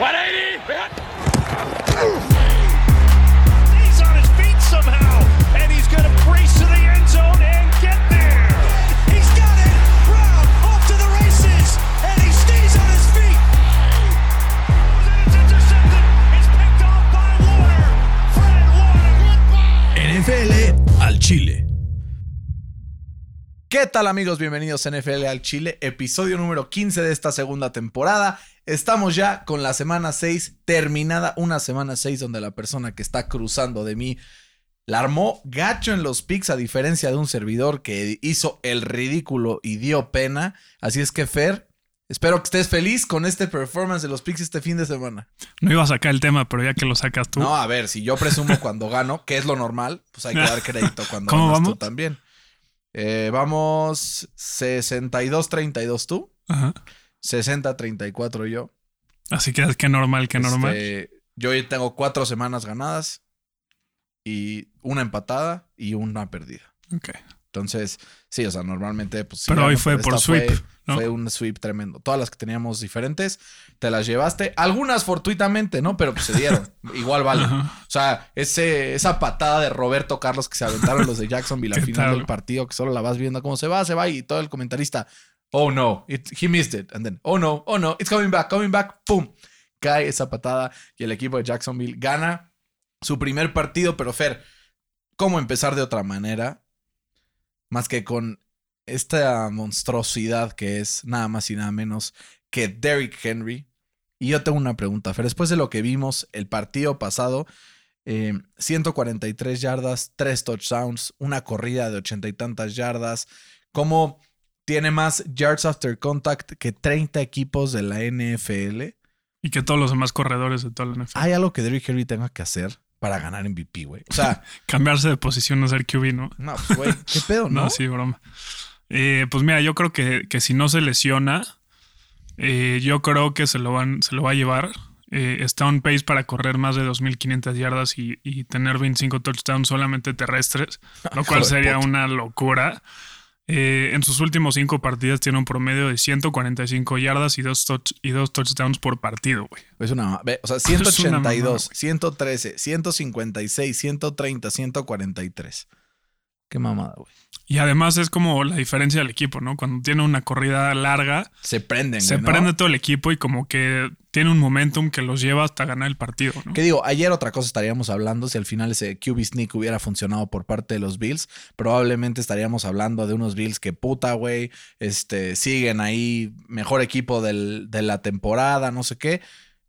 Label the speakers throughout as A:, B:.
A: 180.
B: ¿Qué tal amigos? Bienvenidos a NFL al Chile, episodio número 15 de esta segunda temporada. Estamos ya con la semana 6 terminada, una semana 6 donde la persona que está cruzando de mí la armó gacho en los picks a diferencia de un servidor que hizo el ridículo y dio pena. Así es que Fer, espero que estés feliz con este performance de los picks este fin de semana.
C: No iba a sacar el tema, pero ya que lo sacas tú.
B: No, a ver, si yo presumo cuando gano, que es lo normal, pues hay que dar crédito cuando
C: ¿Cómo
B: ganas tú también. Eh, vamos 62-32 tú,
C: Ajá.
B: 60-34 yo.
C: Así que qué normal, qué normal.
B: Este, yo hoy tengo cuatro semanas ganadas y una empatada y una perdida.
C: Ok.
B: Entonces, sí, o sea, normalmente, pues.
C: Pero hoy fue por
B: fue-
C: sweep, ¿no?
B: Fue un sweep tremendo. Todas las que teníamos diferentes, te las llevaste. Algunas fortuitamente, ¿no? Pero pues se dieron. Igual vale.
C: Ajá.
B: O sea, ese, esa patada de Roberto Carlos que se aventaron los de Jacksonville al
C: ¿Qué
B: final
C: tal?
B: del partido, que solo la vas viendo cómo se va, se va, y todo el comentarista, oh no, it- he missed it. And then, oh no, oh no, it's coming back, coming back, pum. Cae esa patada y el equipo de Jacksonville gana su primer partido, pero Fer, ¿cómo empezar de otra manera? Más que con esta monstruosidad que es nada más y nada menos que Derrick Henry. Y yo tengo una pregunta, Fer. Después de lo que vimos el partido pasado, eh, 143 yardas, 3 touchdowns, una corrida de ochenta y tantas yardas, ¿cómo tiene más yards after contact que 30 equipos de la NFL?
C: Y que todos los demás corredores de toda la NFL.
B: ¿Hay algo que Derrick Henry tenga que hacer para ganar MVP, güey? O sea,
C: Cambiarse de posición a ser QB, ¿no?
B: no, pues, güey, ¿qué pedo, no?
C: No, sí, broma. Eh, pues mira, yo creo que, que si no se lesiona, eh, yo creo que se lo, van, se lo va a llevar. Eh, está on pace para correr más de 2.500 yardas y, y tener 25 touchdowns solamente terrestres, lo cual sería una locura. Eh, en sus últimos cinco partidas tiene un promedio de 145 yardas y dos, touch- y dos touchdowns por partido, güey.
B: Es una, o sea,
C: Es una mamada,
B: 182,
C: güey.
B: 113, 156, 130, 143. Qué mamada, güey.
C: Y además es como la diferencia del equipo, ¿no? Cuando tiene una corrida larga,
B: Se prenden,
C: se prende todo el equipo y como que tiene un momentum que los lleva hasta ganar el partido, ¿no?
B: Que digo, ayer otra cosa estaríamos hablando si al final ese QB sneak hubiera funcionado por parte de los Bills. Probablemente estaríamos hablando de unos Bills que puta, güey. Este, siguen ahí, mejor equipo del- de la temporada, no sé qué.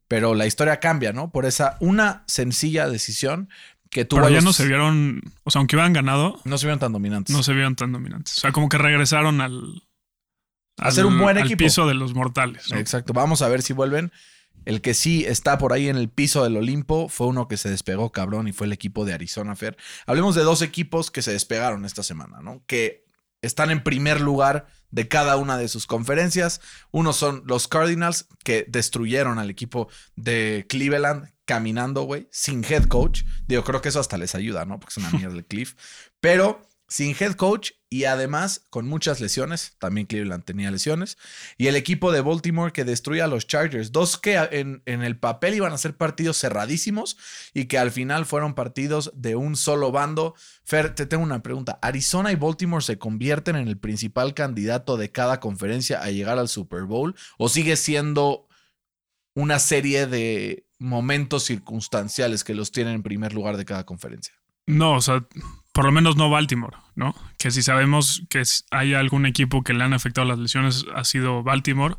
B: Pero la historia cambia, ¿no? Por esa una sencilla decisión que tuvo.
C: Pero
B: a
C: ya
B: los-
C: no se vieron, o sea, aunque hubieran ganado,
B: no se vieron tan dominantes.
C: no se vieron tan dominantes. O sea, como que regresaron al...
B: A ser un buen
C: al
B: equipo.
C: piso de los mortales. ¿no?
B: Exacto. Vamos a ver si vuelven. El que sí está por ahí en el piso del Olimpo fue uno que se despegó, cabrón, y fue el equipo de Arizona Fair. Hablemos de dos equipos que se despegaron esta semana, ¿no? Que están en primer lugar de cada una de sus conferencias. Uno son los Cardinals, que destruyeron al equipo de Cleveland caminando, güey, sin head coach. Digo, creo que eso hasta les ayuda, ¿no? Porque es una mierda el Cliff. Pero sin head coach y además con muchas lesiones. También Cleveland tenía lesiones. Y el equipo de Baltimore que destruye a los Chargers. Dos que en, en el papel iban a ser partidos cerradísimos y que al final fueron partidos de un solo bando. Fer, te tengo una pregunta. ¿Arizona y Baltimore se convierten en el principal candidato de cada conferencia a llegar al Super Bowl? ¿O sigue siendo una serie de momentos circunstanciales que los tienen en primer lugar de cada conferencia?
C: No, o sea, por lo menos no Baltimore, ¿no? Que si sabemos que hay algún equipo que le han afectado las lesiones, ha sido Baltimore.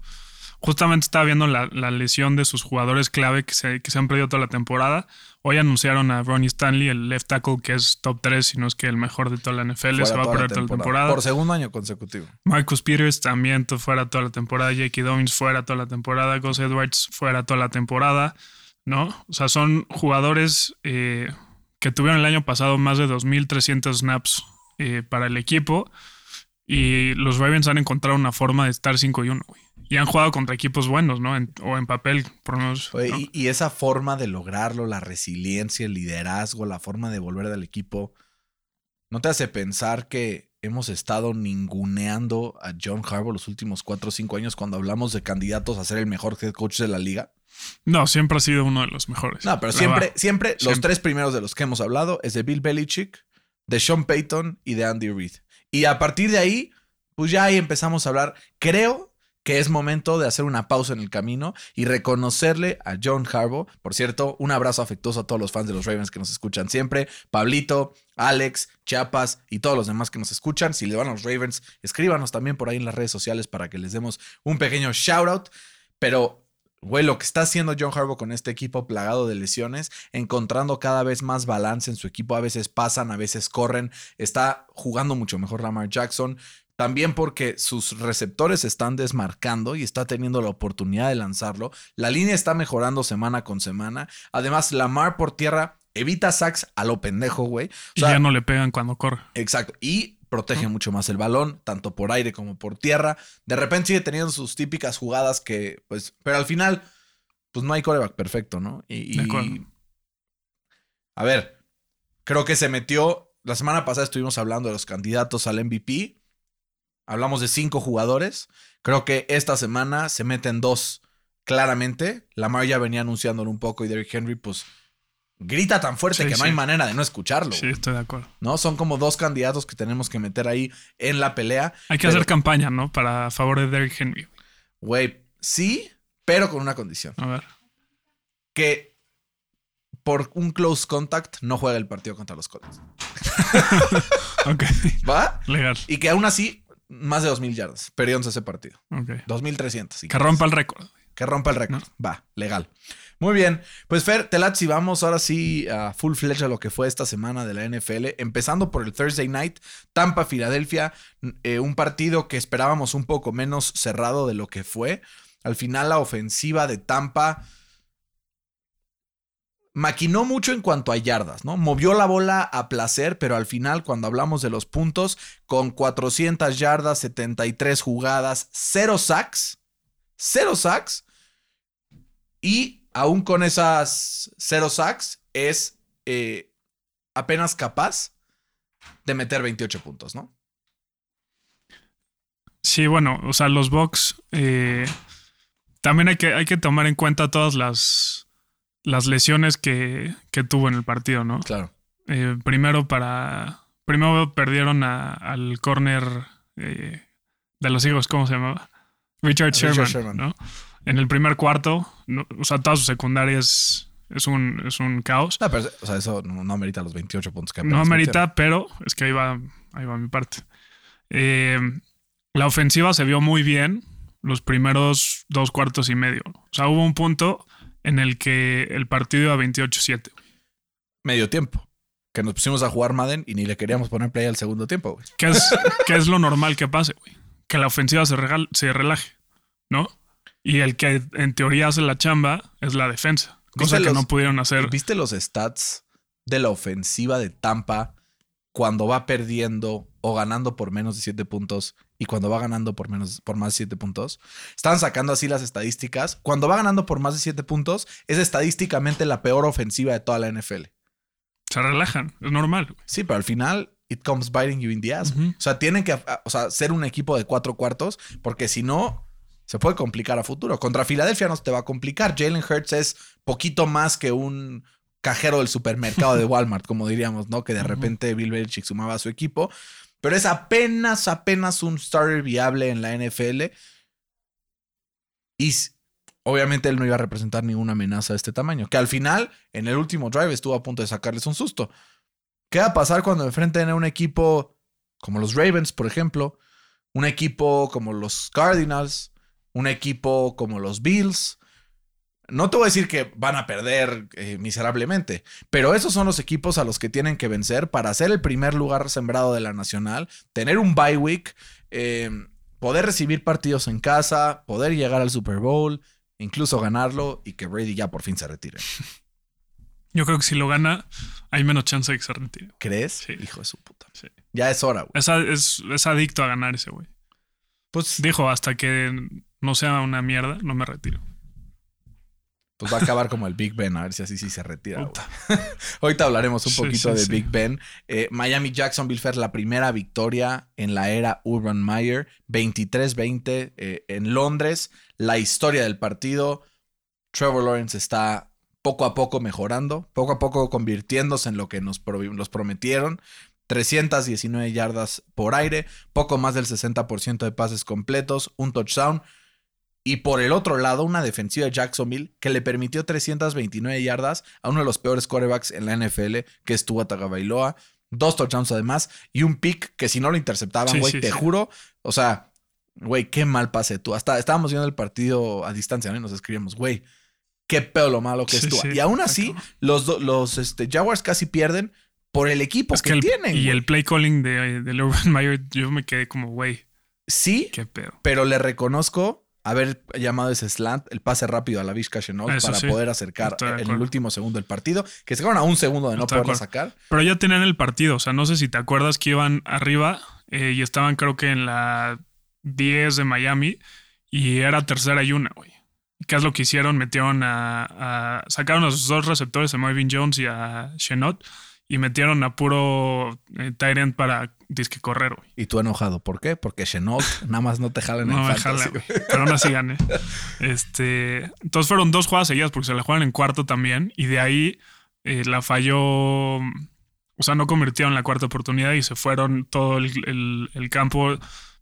C: Justamente estaba viendo la, la lesión de sus jugadores clave que se, que se han perdido toda la temporada. Hoy anunciaron a Ronnie Stanley, el left tackle, que es top 3, si no es que el mejor de toda la NFL. se va a perder toda la temporada.
B: Por segundo año consecutivo.
C: Marcus Peters también fuera toda la temporada. J.K. Dobbins fuera toda la temporada. Gus Edwards fuera toda la temporada. ¿No? O sea, son jugadores eh, que tuvieron el año pasado más de 2.300 snaps eh, para el equipo. Y los Ravens han encontrado una forma de estar 5 y 1, güey. Y han jugado contra equipos buenos, ¿no? En- o en papel, por lo menos.
B: Oye,
C: ¿no?
B: y, y esa forma de lograrlo, la resiliencia, el liderazgo, la forma de volver del equipo, ¿no te hace pensar que hemos estado ninguneando a John Harbaugh los últimos cuatro o cinco años cuando hablamos de candidatos a ser el mejor head coach de la liga?
C: No, siempre ha sido uno de los mejores.
B: No, pero siempre, siempre, los tres primeros de los que hemos hablado es de Bill Belichick, de Sean Payton y de Andy Reid. Y a partir de ahí, pues ya ahí empezamos a hablar. Creo que es momento de hacer una pausa en el camino y reconocerle a John Harbaugh. Por cierto, un abrazo afectuoso a todos los fans de los Ravens que nos escuchan siempre. Pablito, Alex, Chiapas y todos los demás que nos escuchan. Si le van a los Ravens, escríbanos también por ahí en las redes sociales para que les demos un pequeño shout out. Pero Güey, lo que está haciendo John Harbaugh con este equipo plagado de lesiones, encontrando cada vez más balance en su equipo, a veces pasan, a veces corren, está jugando mucho mejor Lamar Jackson, también porque sus receptores están desmarcando y está teniendo la oportunidad de lanzarlo. La línea está mejorando semana con semana. Además, Lamar por tierra evita sacks a lo pendejo, güey. O
C: Y ya no le pegan cuando corre.
B: Exacto. Y protege mucho más el balón, tanto por aire como por tierra. De repente sigue teniendo sus típicas jugadas que, pues, pero al final, pues no hay coreback perfecto, ¿no? Y, a ver, creo que se metió. La semana pasada estuvimos hablando de los candidatos al MVP. Hablamos de cinco jugadores. Creo que esta semana se meten dos claramente. Lamar ya venía anunciándolo un poco y Derrick Henry, pues, grita tan fuerte
C: Sí,
B: que no
C: sí.
B: hay manera de no escucharlo.
C: Sí, estoy de acuerdo.
B: ¿no? Son como dos candidatos que tenemos que meter ahí en la pelea.
C: Hay que
B: Pero-
C: hacer campaña, ¿no? Para favor de Derrick Henry.
B: Güey, sí, pero con una condición.
C: A ver.
B: Que por un close contact no juegue el partido contra los Colts.
C: Ok.
B: ¿Va?
C: Legal.
B: Y que aún así, más de 2.000 yardas. Perdiónse ese partido.
C: Ok.
B: 2.300. si
C: Que rompa el récord.
B: Que rompa el récord. Va, legal. Muy bien. Pues Fer, Telazzi, vamos ahora sí a full fledged a lo que fue esta semana de la NFL. Empezando por el Thursday Night, Tampa, Filadelfia. eh, un partido que esperábamos un poco menos cerrado de lo que fue. Al final, la ofensiva de Tampa maquinó mucho en cuanto a yardas, ¿no? Movió la bola a placer, pero al final, cuando hablamos de los puntos, con 400 yardas, 73 jugadas, 0 sacks, 0 sacks, y aún con esas 0 sacks, es eh, apenas capaz de meter 28 puntos, ¿no?
C: Sí, bueno, o sea, los Bucks eh, también hay que, hay que tomar en cuenta todas las, las lesiones que, que tuvo en el partido, ¿no?
B: Claro.
C: Eh, primero para. Primero perdieron a- al corner de los Eagles, ¿cómo se llamaba? Richard
B: Richard
C: Sherman,
B: Sherman.
C: ¿no? En el primer cuarto, no- o sea, toda su secundaria es, es, un, es un caos.
B: No, pero, o sea, eso no, no amerita los 28 puntos que
C: No amerita, pero es que ahí va, ahí va mi parte. Eh, la ofensiva se vio muy bien los primeros dos cuartos y medio. O sea, hubo un punto en el que el partido iba 28-7.
B: Medio tiempo. Que nos pusimos a jugar Madden y ni le queríamos poner play al segundo tiempo, güey.
C: ¿Qué es, qué es lo normal que pase, güey? Que la ofensiva se, regal- se relaje, ¿no? Y el que en teoría hace la chamba es la defensa. Cosa
B: ¿Viste
C: que
B: los-
C: no pudieron hacer.
B: ¿Viste los stats de la ofensiva de Tampa cuando va perdiendo o ganando por menos de 7 puntos y cuando va ganando por menos por más de 7 puntos? Estaban sacando así las estadísticas. Cuando va ganando por más de 7 puntos, es estadísticamente la peor ofensiva de toda la NFL.
C: Se relajan, es normal.
B: Sí, pero al final it comes biting you in the ass. O sea, tienen que o sea, ser un equipo de cuatro cuartos porque si no se puede complicar a futuro. Contra Filadelfia no se te va a complicar. Jalen Hurts es poquito más que un cajero del supermercado de Walmart, como diríamos, ¿no? Que de repente Bill Belichick sumaba a su equipo. Pero es apenas, apenas un starter viable en la NFL. Y obviamente él no iba a representar ninguna amenaza de este tamaño. Que al final, en el último drive, estuvo a punto de sacarles un susto. ¿Qué va a pasar cuando enfrenten a un equipo como los Ravens, por ejemplo? Un equipo como los Cardinals, un equipo como los Bills. No te voy a decir que van a perder eh, miserablemente, pero esos son los equipos a los que tienen que vencer para ser el primer lugar sembrado de la nacional, tener un bye week, eh, poder recibir partidos en casa, poder llegar al Super Bowl, incluso ganarlo y que Brady ya por fin se retire.
C: Yo creo que si lo gana, hay menos chance de que se retire.
B: ¿Crees?
C: Sí.
B: Hijo de su puta.
C: Sí.
B: Ya es hora, güey.
C: Es, es, es adicto a ganar ese güey.
B: Pues,
C: Dijo, hasta que no sea una mierda, no me retiro.
B: pues va a acabar como el Big Ben, a ver si así sí se retira. Ahorita hablaremos un poquito
C: sí,
B: de
C: sí.
B: Big Ben. Eh, Miami Jacksonville la primera victoria en la era Urban Meyer, 23-20 eh, en Londres. La historia del partido. Trevor Lawrence está poco a poco mejorando, poco a poco convirtiéndose en lo que nos, pro- nos prometieron. 319 yardas por aire, poco más del 60% de pases completos, un touchdown. Y por el otro lado, una defensiva de Jacksonville que le permitió 329 yardas a uno de los peores quarterbacks en la NFL, que es Tua Tagovailoa. Dos touchdowns además y un pick que si no lo interceptaban, güey,
C: sí,
B: te
C: sí.
B: juro, o sea, güey, qué mal pase tú. Hasta estábamos viendo el partido a distancia ¿no? y nos escribimos, güey, qué pedo lo malo que es
C: sí,
B: y aún así, los, los este, Jaguars casi pierden por el equipo
C: Es
B: que,
C: que el,
B: tienen.
C: y el play calling de, de Urban Meyer, yo me quedé como, güey,
B: Sí,
C: qué pedo.
B: pero le reconozco haber llamado ese slant, el pase rápido a la Vizca para
C: sí.
B: poder acercar
C: de
B: en el último segundo del partido, que se a un segundo de no
C: Estoy de
B: poderlo
C: acuerdo.
B: sacar.
C: Pero ya tenían el partido, o sea, no sé si te acuerdas que iban arriba eh, y estaban creo que en la 10 de Miami y era tercera y una, güey. ¿Qué es lo que hicieron? Metieron a, a- sacaron a sus dos receptores, a Marvin Jones y a Chenot, y metieron a puro eh, end para disque correr, güey.
B: Y tú enojado, ¿por qué? Porque Chenault nada más no te jala en
C: No
B: el
C: me
B: fantasy,
C: jala,
B: güey.
C: güey. Pero aún así gané. Este, entonces fueron dos jugadas seguidas porque se la juegan en cuarto también. Y de ahí eh, la falló. O sea, no convirtieron la cuarta oportunidad y se fueron todo el, el- el campo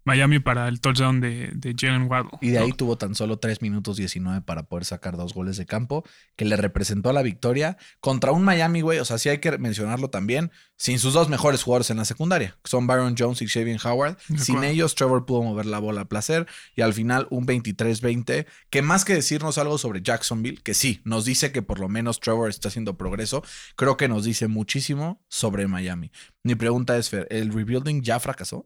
C: Miami para el touchdown de, de Jalen Waddle.
B: Y de ahí
C: ¿no?
B: tuvo tan solo 3 minutos 19 para poder sacar dos goles de campo, que le representó la victoria contra un Miami, güey. O sea, sí hay que mencionarlo también, sin sus dos mejores jugadores en la secundaria, que son Byron Jones y Shavian Howard. Sin ellos, Trevor pudo mover la bola a placer y al final un 23-20, que más que decirnos algo sobre Jacksonville, que sí, nos dice que por lo menos Trevor está haciendo progreso, creo que nos dice muchísimo sobre Miami. Mi pregunta es, Fer, ¿el rebuilding ya fracasó?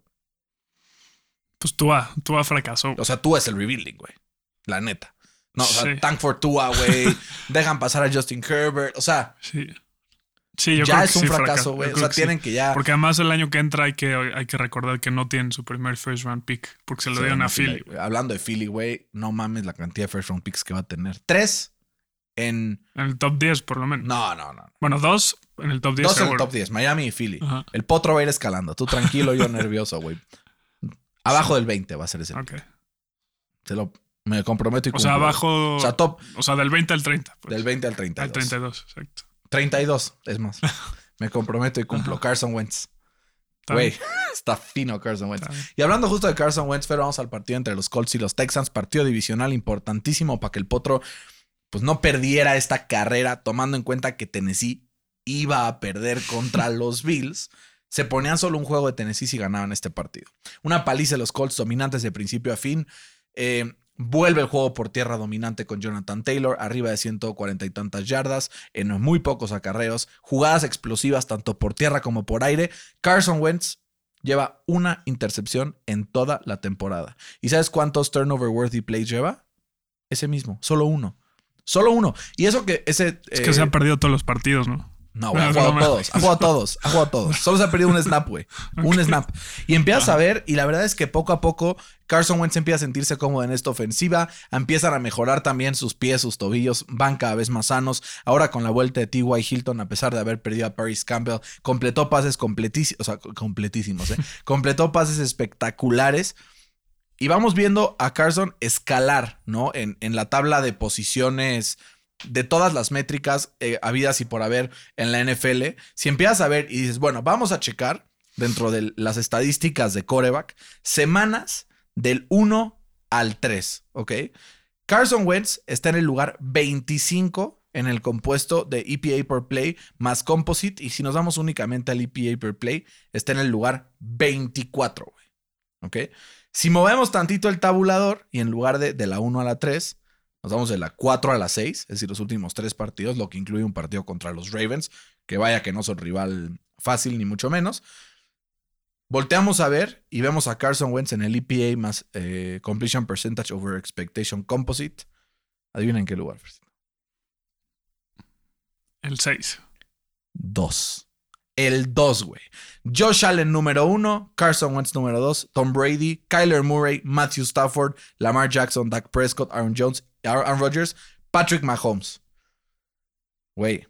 C: Pues Tua, Tua fracasó.
B: O sea, tú es el rebuilding, güey. La neta. No, o sea,
C: Sí.
B: tank for Tua, güey. Dejan pasar a Justin Herbert. O sea,
C: Sí. Sí, yo
B: ya
C: creo
B: es
C: que
B: un
C: sí
B: fracaso, güey. O sea,
C: que sí.
B: tienen que ya.
C: Porque además el año que entra hay que, hay que recordar que no tienen su primer first round pick porque se lo
B: Sí,
C: dieron a Philly.
B: Hablando de Philly, güey, no mames la cantidad de first round picks que va a tener. Tres en.
C: En el top 10 por lo menos.
B: No, no, no.
C: Bueno, dos en el top 10
B: Dos en el top 10, Miami y Philly.
C: Ajá.
B: El potro va a ir escalando. Tú tranquilo, yo nervioso, güey. Abajo del 20 va a ser ese.
C: Ok.
B: Se lo, me comprometo y
C: O sea,
B: cumplo.
C: abajo.
B: O sea, top
C: O sea, del 20 al 30. pues.
B: del 20 al 32.
C: al 32, exacto.
B: 32, es más. Me comprometo y cumplo. Carson Wentz. Güey, está fino Carson Wentz. Y hablando justo de Carson Wentz, pero vamos al partido entre los Colts y los Texans, partido divisional importantísimo para que el Potro pues no perdiera esta carrera, tomando en cuenta que Tennessee iba a perder contra los Bills. Se ponían solo un juego de Tennessee si ganaban este partido. Una paliza de los Colts dominantes de principio a fin. Eh, vuelve el juego por tierra dominante con Jonathan Taylor, arriba de 140 y tantas yardas, en muy pocos acarreos, jugadas explosivas tanto por tierra como por aire. Carson Wentz lleva una intercepción en toda la temporada. ¿Y sabes cuántos turnover worthy plays lleva? Ese mismo, solo uno. Solo uno. Y eso que ese.
C: Es que
B: eh,
C: se han perdido todos los partidos, ¿no?
B: No, güey, ha jugado
C: no, no.
B: todos, ha jugado todos, ha jugado todos. Solo se ha perdido un snap, güey. Un snap. Y empiezas a ver, y la verdad es que poco a poco Carson Wentz empieza a sentirse cómodo en esta ofensiva. Empiezan a mejorar también sus pies, sus tobillos, van cada vez más sanos. Ahora con la vuelta de T.Y. Hilton, a pesar de haber perdido a Paris Campbell, completó pases completísimos, o sea, completísimos, ¿eh? completó pases espectaculares. Y vamos viendo a Carson escalar, ¿no? En, en la tabla de posiciones de todas las métricas eh, habidas y por haber en la NFL. Si empiezas a ver y dices, bueno, vamos a checar dentro de las estadísticas de coreback, semanas del 1 al 3, ¿ok? Carson Wentz está en el lugar 25 en el compuesto de EPA per play más composite y si nos vamos únicamente al EPA per play, está en el lugar 24, güey. ¿Ok? Si movemos tantito el tabulador y en lugar de, de la 1 a la 3, nos vamos de la 4 a la 6, es decir, los últimos tres partidos, lo que incluye un partido contra los Ravens, que vaya que no son rival fácil ni mucho menos. Volteamos a ver y vemos a Carson Wentz en el EPA más eh, Completion Percentage over Expectation Composite. Adivinen en qué lugar.
C: El 6.
B: 2. El 2, güey. Josh Allen número 1, Carson Wentz número 2, Tom Brady, Kyler Murray, Matthew Stafford, Lamar Jackson, Dak Prescott, Aaron Jones, Aaron Rodgers, Patrick Mahomes. Güey.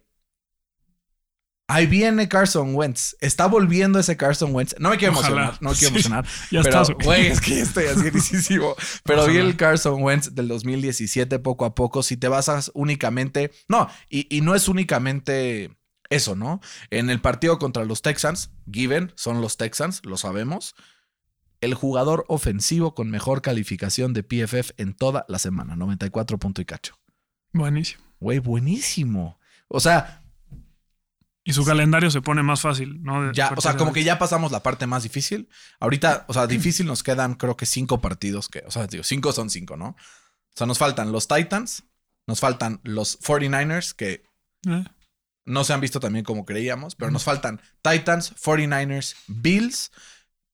B: Ahí viene Carson Wentz. Está volviendo ese Carson Wentz. No me quiero
C: Ojalá.
B: emocionar. No me quiero
C: Sí,
B: emocionar.
C: ya
B: pero,
C: estás, güey.
B: güey, es que estoy así risísimo. Pero vi el Carson Wentz del 2017 poco a poco. Si te basas únicamente. No, y, y no es únicamente eso, ¿no? En el partido contra los Texans, Given, son los Texans, lo sabemos. El jugador ofensivo con mejor calificación de PFF en toda la semana, 94 punto y cacho.
C: Buenísimo.
B: Güey, buenísimo. O sea,
C: Y su calendario se pone más fácil, ¿no? De-
B: Ya, o sea, como que ya pasamos la parte más difícil. Ahorita, o sea, difícil nos quedan creo que cinco partidos que, o sea, digo, cinco son cinco, ¿no? O sea, nos faltan los Titans, nos faltan los 49ers, que
C: Eh,
B: no se han visto también como creíamos, pero nos faltan Titans, 49ers, Bills,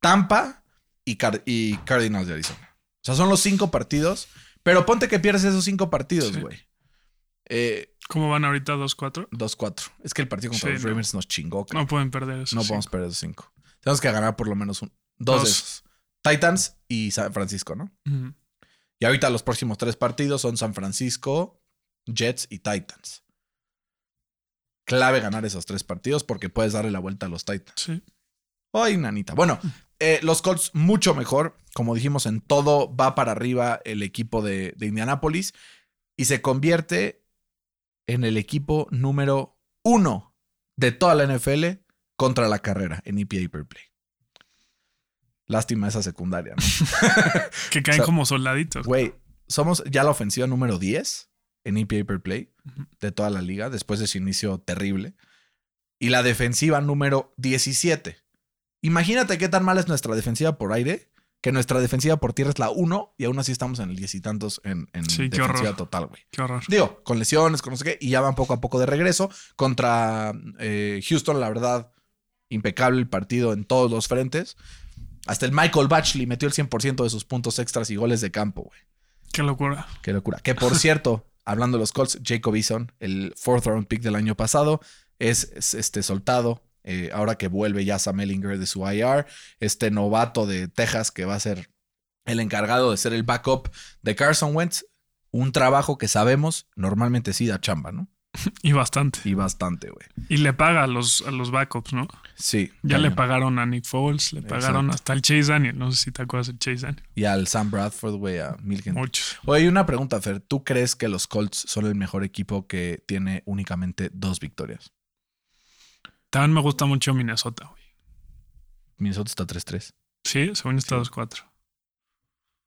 B: Tampa y, Car- y Cardinals de Arizona. O sea, son los cinco partidos, pero ponte que pierdes esos cinco partidos,
C: Sí.
B: güey. Eh,
C: ¿Cómo van ahorita 2-4?
B: 2-4. Es que el partido contra
C: Sí,
B: los
C: no.
B: Ravens nos chingó.
C: No pueden perder eso.
B: No podemos perder esos cinco. Tenemos que ganar por lo menos un- dos,
C: Dos.
B: de esos. Titans y San Francisco, ¿no? Y ahorita los próximos tres partidos son San Francisco, Jets y Titans. Clave ganar esos tres partidos porque puedes darle la vuelta a los Titans.
C: Sí.
B: Ay, nanita. Bueno, eh, los Colts mucho mejor. Como dijimos, en todo va para arriba el equipo de, de Indianápolis y se convierte en el equipo número uno de toda la NFL contra la carrera en EPA per play. Lástima esa secundaria, ¿no?
C: Que caen
B: O sea,
C: como soldaditos.
B: Güey, somos ya la ofensiva número 10 en EPA per play de toda la liga después de su inicio terrible. Y la defensiva número 17. Imagínate qué tan mala es nuestra defensiva por aire, que nuestra defensiva por tierra es la 1 y aún así estamos en el 10 y tantos en, en
C: Sí,
B: defensiva total, güey.
C: Qué horror.
B: Digo, con lesiones, con no sé qué, y ya van poco a poco de regreso. Contra eh, Houston, la verdad, impecable el partido en todos los frentes. Hasta el Michael Batchley metió el 100% de sus puntos extras y goles de campo, güey.
C: Qué locura.
B: Qué locura. Que por cierto, hablando de los Colts, Jacob Eason, el fourth round pick del año pasado, es, es, este soltado. Eh, ahora que vuelve ya Sam Ellinger de su IR, este novato de Texas que va a ser el encargado de ser el backup de Carson Wentz. Un trabajo que sabemos normalmente sí da chamba, ¿no?
C: Y bastante.
B: Y bastante, güey.
C: Y le paga a los, a los backups, ¿no?
B: Sí.
C: Ya le pagaron a Nick Foles, le pagaron
B: Exacto.
C: hasta el Chase Daniel. No sé si te acuerdas del Chase Daniel.
B: Y al Sam Bradford, güey, a mil gente.
C: Muchos.
B: Oye, una pregunta, Fer. ¿Tú crees que los Colts son el mejor equipo que tiene únicamente dos victorias?
C: También me gusta mucho Minnesota, güey.
B: Minnesota está 3-3.
C: Sí, según está
B: Sí.
C: 2-4.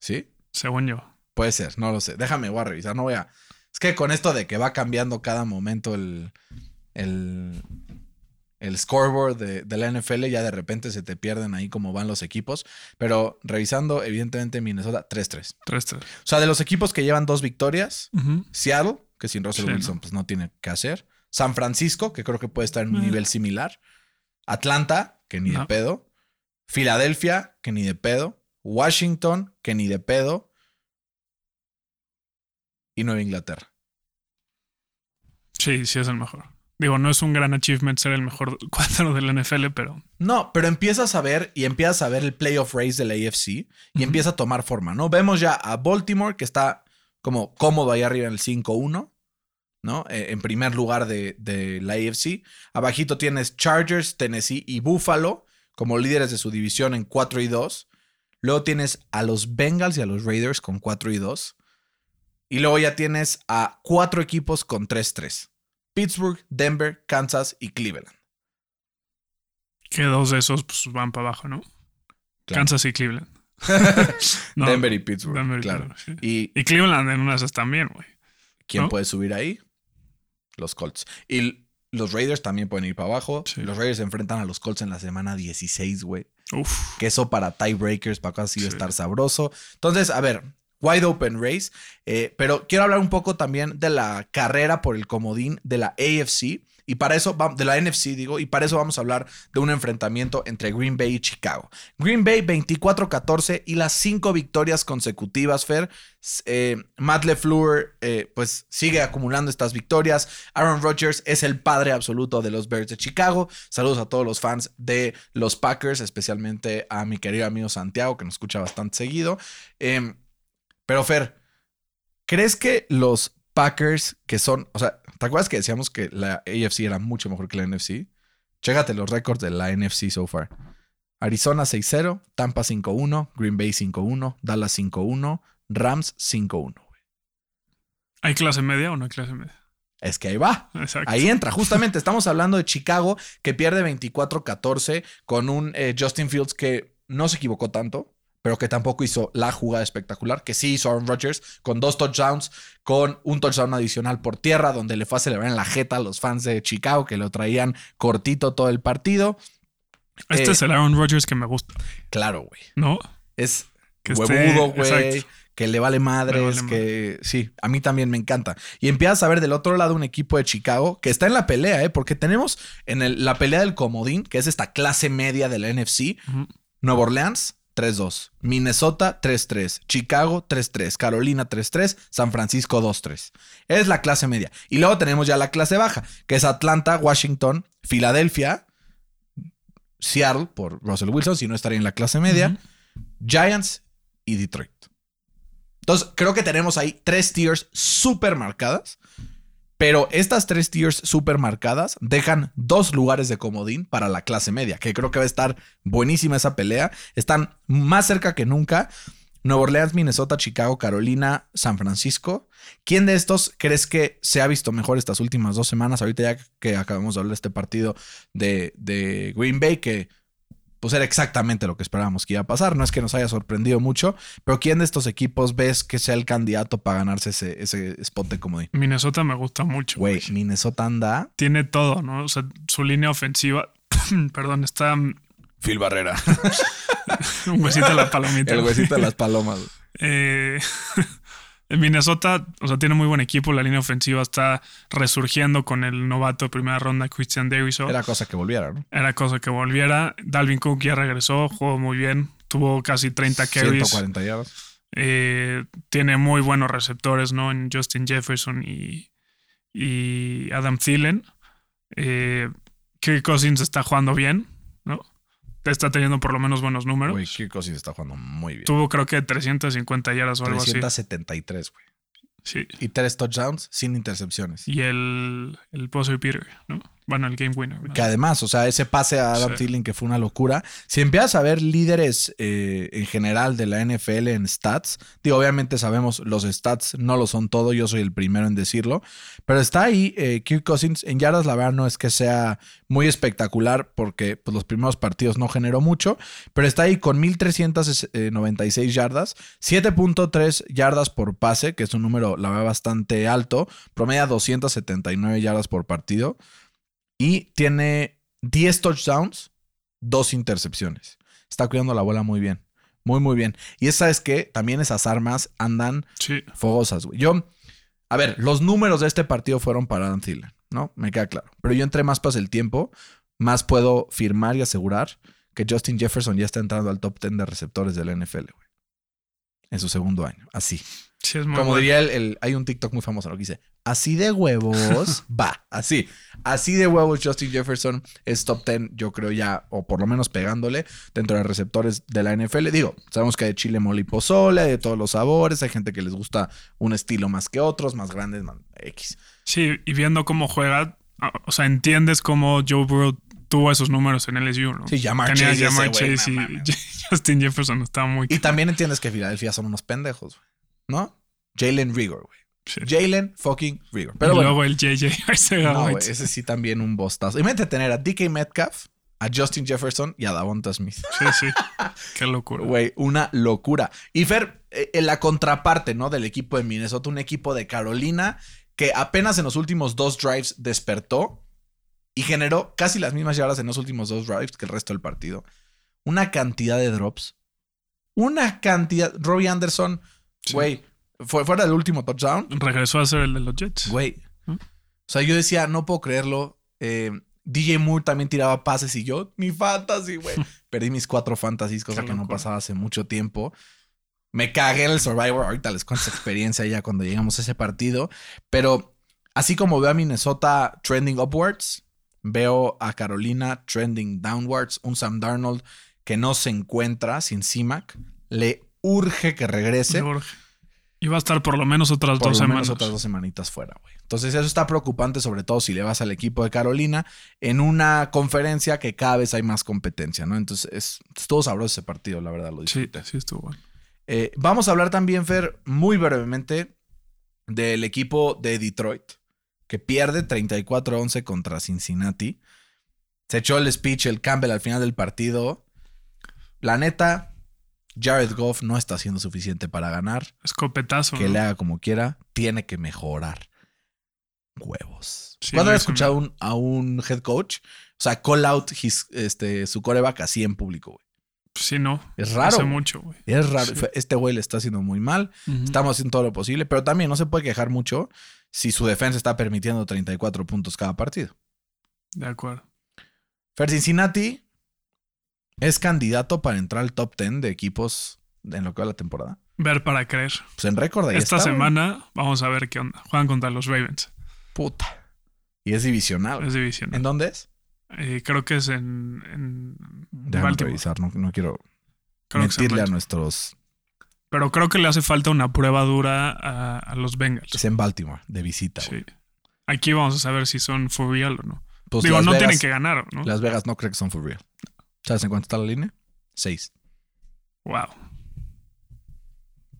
B: ¿Sí?
C: Según yo.
B: Puede ser, no lo sé. Déjame, voy a revisar. No voy a. Es que con esto de que va cambiando cada momento el. el el scoreboard de, de la NFL, ya de repente se te pierden ahí como van los equipos. Pero revisando, evidentemente, Minnesota 3-3.
C: 3-3.
B: O sea, de los equipos que llevan dos victorias,
C: Ujú.
B: Seattle, que sin Russell
C: Sí,
B: Wilson
C: ¿no?
B: pues no tiene que hacer. San Francisco, que creo que puede estar en un nivel similar. Atlanta, que ni de pedo. Filadelfia, que ni de pedo. Washington, que ni de pedo. Y Nueva Inglaterra.
C: Sí, sí es el mejor. Digo, no es un gran achievement ser el mejor cuadro de la NFL, pero
B: No, pero empiezas a ver y empiezas a ver el playoff race de la AFC y empieza a tomar forma, ¿no? Vemos ya a Baltimore que está como cómodo ahí arriba en el 5-1, ¿no? Eh, en primer lugar de, de la AFC. Abajito tienes Chargers, Tennessee y Buffalo como líderes de su división en 4 y 2. Luego tienes a los Bengals y a los Raiders con 4 y 2. Y luego ya tienes a cuatro equipos con 3-3. Pittsburgh, Denver, Kansas y Cleveland.
C: que dos de esos pues, van para abajo, ¿no?
B: Claro.
C: Kansas y Cleveland. No,
B: Denver y Pittsburgh,
C: Denver y
B: claro.
C: Cleveland, sí.
B: Y
C: Y Cleveland en una de esas también, güey.
B: ¿quién
C: ¿no?
B: puede subir ahí? Los Colts. Y los Raiders también pueden ir para abajo.
C: Sí.
B: Los Raiders se enfrentan a los Colts en la semana 16, güey.
C: Uf.
B: Que eso para tiebreakers, para a
C: Sí.
B: estar sabroso. Entonces, a ver, wide open race. eh, pero quiero hablar un poco también de la carrera por el comodín de la AFC. Y para eso, de la NFC, digo, y para eso vamos a hablar de un enfrentamiento entre Green Bay y Chicago. Green Bay 24-14 y las cinco victorias consecutivas, Fer. Eh, Matt LeFleur, eh, pues sigue acumulando estas victorias. Aaron Rodgers es el padre absoluto de los Bears de Chicago. Saludos a todos los fans de los Packers, especialmente a mi querido amigo Santiago, que nos escucha bastante seguido. Em, pero Fer, ¿crees que los Packers, que son, o sea, ¿te acuerdas que decíamos que la AFC era mucho mejor que la NFC? Chécate los récords de la NFC so far. Arizona 6-0, Tampa 5-1, Green Bay 5-1, Dallas 5-1, Rams 5-1.
C: ¿Hay clase media o no hay clase media?
B: Es que ahí va.
C: Exacto.
B: Ahí entra. Justamente estamos hablando de Chicago que pierde 24-14 con un eh, Justin Fields que no se equivocó tanto, pero que tampoco hizo la jugada espectacular, que sí hizo Aaron Rodgers con dos touchdowns, con un touchdown adicional por tierra, donde le fue a celebrar en la jeta a los fans de Chicago que lo traían cortito todo el partido.
C: Este
B: Eh,
C: es el Aaron Rodgers que me gusta,
B: Claro, güey.
C: ¿no?
B: Es
C: Que
B: huevudo, güey. Que le vale madres,
C: vale
B: que sí, a mí también me encanta. Y empiezas a ver del otro lado un equipo de Chicago que está en la pelea, ¿eh? Porque tenemos en el- la pelea del comodín, que es esta clase media de la NFC. Nueva Orleans 3-2, Minnesota 3-3, Chicago 3-3, Carolina 3-3, San Francisco 2-3. Es la clase media. Y luego tenemos ya la clase baja, que es Atlanta, Washington, Filadelfia, Seattle por Russell Wilson, si no estaría en la clase media, Giants y Detroit. Entonces, creo que tenemos ahí tres tiers súper marcadas. Pero estas tres tiers súper marcadas dejan dos lugares de comodín para la clase media, que creo que va a estar buenísima esa pelea. Están más cerca que nunca. Nueva Orleans, Minnesota, Chicago, Carolina, San Francisco. ¿Quién de estos crees que se ha visto mejor estas últimas dos semanas? Ahorita ya que acabamos de hablar de este partido de, de Green Bay, que pues era exactamente lo que esperábamos que iba a pasar. No es que nos haya sorprendido mucho, pero ¿quién de estos equipos ves que sea el candidato para ganarse ese, ese spot de comodín?
C: Minnesota me gusta mucho.
B: Güey, Minnesota anda.
C: Tiene todo, ¿no? O sea, su línea ofensiva, perdón, está mm,
B: Phil Barrera.
C: un huesito de la palomita.
B: El huesito de las palomas.
C: Eh, Minnesota, o sea, tiene muy buen equipo. La línea ofensiva está resurgiendo con el novato de primera ronda, Christian Davidson.
B: Era cosa que volviera, ¿no?
C: Era cosa que volviera. Dalvin Cook ya regresó, jugó muy bien. Tuvo casi 30 carries.
B: 140 yardas.
C: Eh, tiene muy buenos receptores, ¿no? En Justin Jefferson y, y Adam Thielen. Eh, Kirk Cousins está jugando bien, ¿no? Está teniendo por lo menos buenos números.
B: Güey, Kirk Cousins está jugando muy bien.
C: Tuvo creo que 350 yardas o algo así.
B: 373, güey.
C: Sí.
B: Y tres touchdowns sin intercepciones.
C: Y el, el Buzzer Peter, ¿no? Bueno, el Game Winner. ¿no?
B: Que además, o sea, ese pase a Adam
C: Sí.
B: Thielen que fue una locura. Si empiezas a ver líderes eh, en general de la NFL en stats, digo, obviamente sabemos los stats no lo son todo, yo soy el primero en decirlo, pero está ahí eh, Kirk Cousins en yardas, la verdad no es que sea muy espectacular porque pues, los primeros partidos no generó mucho, pero está ahí con 1396 yardas, 7.3 yardas por pase, que es un número la verdad bastante alto, promedia 279 yardas por partido y tiene 10 touchdowns, dos intercepciones. Está cuidando la bola muy bien. Muy, muy bien. Y esa es que también esas armas andan
C: Sí.
B: fogosas, güey. Yo, a ver, los números de este partido fueron para Dan Thielen, ¿no? Me queda claro. Pero yo entre más pasa el tiempo, más puedo firmar y asegurar que Justin Jefferson ya está entrando al top 10 de receptores del NFL, güey. En su segundo año. Así.
C: Sí, es muy
B: Como
C: bueno.
B: diría el, el- Hay un TikTok muy famoso, ¿no? Que dice: Así de huevos, va. Así. Así de huevos, Justin Jefferson es top 10, yo creo ya, o por lo menos pegándole dentro de receptores de la NFL. Digo, sabemos que hay de chile, mole y pozole, hay de todos los sabores. Hay gente que les gusta un estilo más que otros, más grandes, más X.
C: Sí, y viendo cómo juega, o sea, entiendes cómo Joe Burrow tuvo esos números en LSU, ¿no?
B: Sí, Jamar
C: Tenía
B: Chase,
C: Jamar Chase y. Justin Jefferson estaba muy...
B: Y también entiendes que Filadelfia son unos pendejos, güey. ¿No? Jalen Rigor, güey.
C: Sí.
B: Jalen fucking Rigor. Pero
C: y
B: bueno.
C: luego el JJ Arcega
B: No, güey,
C: White.
B: ese sí también un bostazo. Imagínate tener a DK Metcalf, a Justin Jefferson y a Davonta Smith.
C: Sí, sí. Qué locura.
B: Güey, una locura. Y Fer, eh, en la contraparte, ¿no? Del equipo de Minnesota, un equipo de Carolina que apenas en los últimos dos drives despertó y generó casi las mismas yardas en los últimos dos drives que el resto del partido. Una cantidad de drops. Una cantidad. Robbie Anderson,
C: Sí.
B: güey, fue fuera del último touchdown.
C: Regresó a ser el de los Jets.
B: Güey.
C: ¿Mm?
B: O sea, yo decía, no puedo creerlo. Eh, DJ Moore también tiraba pases y yo, mi fantasy, güey. Perdí mis cuatro fantasies, cosa
C: Qué
B: que no pasaba hace mucho tiempo. Me cagué en el Survivor. Ahorita les cuento esa experiencia ya cuando llegamos a ese partido. Pero así como veo a Minnesota trending upwards, veo a Carolina trending downwards. Un Sam Darnold que no se encuentra sin CIMAC. Le urge que regrese.
C: Jorge. Y va a estar por lo menos otras
B: por
C: dos
B: lo
C: semanas.
B: menos otras dos semanitas fuera, güey. Entonces eso está preocupante, sobre todo si le vas al equipo de Carolina en una conferencia que cada vez hay más competencia, ¿no? Entonces es, estuvo sabroso ese partido, la verdad, lo
C: Sí,
B: disfruté.
C: sí estuvo bueno.
B: Eh, vamos a hablar también, Fer, muy brevemente del equipo de Detroit, que pierde 34-11 contra Cincinnati. Se echó el speech el Campbell al final del partido. La neta, Jared Goff no está haciendo suficiente para ganar.
C: Escopetazo.
B: Que
C: ¿no?
B: le haga como quiera, tiene que mejorar. Huevos.
C: Sí,
B: ¿Cuándo
C: hizo
B: escuchado a un, a un head coach? O sea, call out his- este, su coreback así en público, güey.
C: Sí, no.
B: Es raro.
C: Hace mucho, güey.
B: Es raro.
C: Sí.
B: Este güey le está haciendo muy mal. Estamos haciendo todo lo posible, pero también no se puede quejar mucho si su defensa está permitiendo 34 puntos cada partido.
C: De acuerdo.
B: Fer Cincinnati es candidato para entrar al top 10 de equipos en lo que va la temporada.
C: Ver para creer.
B: Pues en récord ahí
C: Esta
B: está, güey.
C: semana vamos a ver qué onda. Juegan contra los Ravens.
B: Puta. Y es divisional. güey.
C: Es división.
B: ¿En dónde es?
C: Eh, creo que es en, en
B: Déjame revisar, no, no quiero
C: Creo
B: mentirle a nuestros...
C: Pero creo que le hace falta una prueba dura a, a los Bengals.
B: Es en Baltimore, de visita.
C: Sí. Aquí vamos a saber si son for real o no.
B: Pues
C: Digo,
B: Las
C: no
B: Vegas-
C: tienen que ganar, ¿no?
B: Las Vegas no creo que son for real. ¿Sabes en cuánto está la línea? Seis.
C: Wow.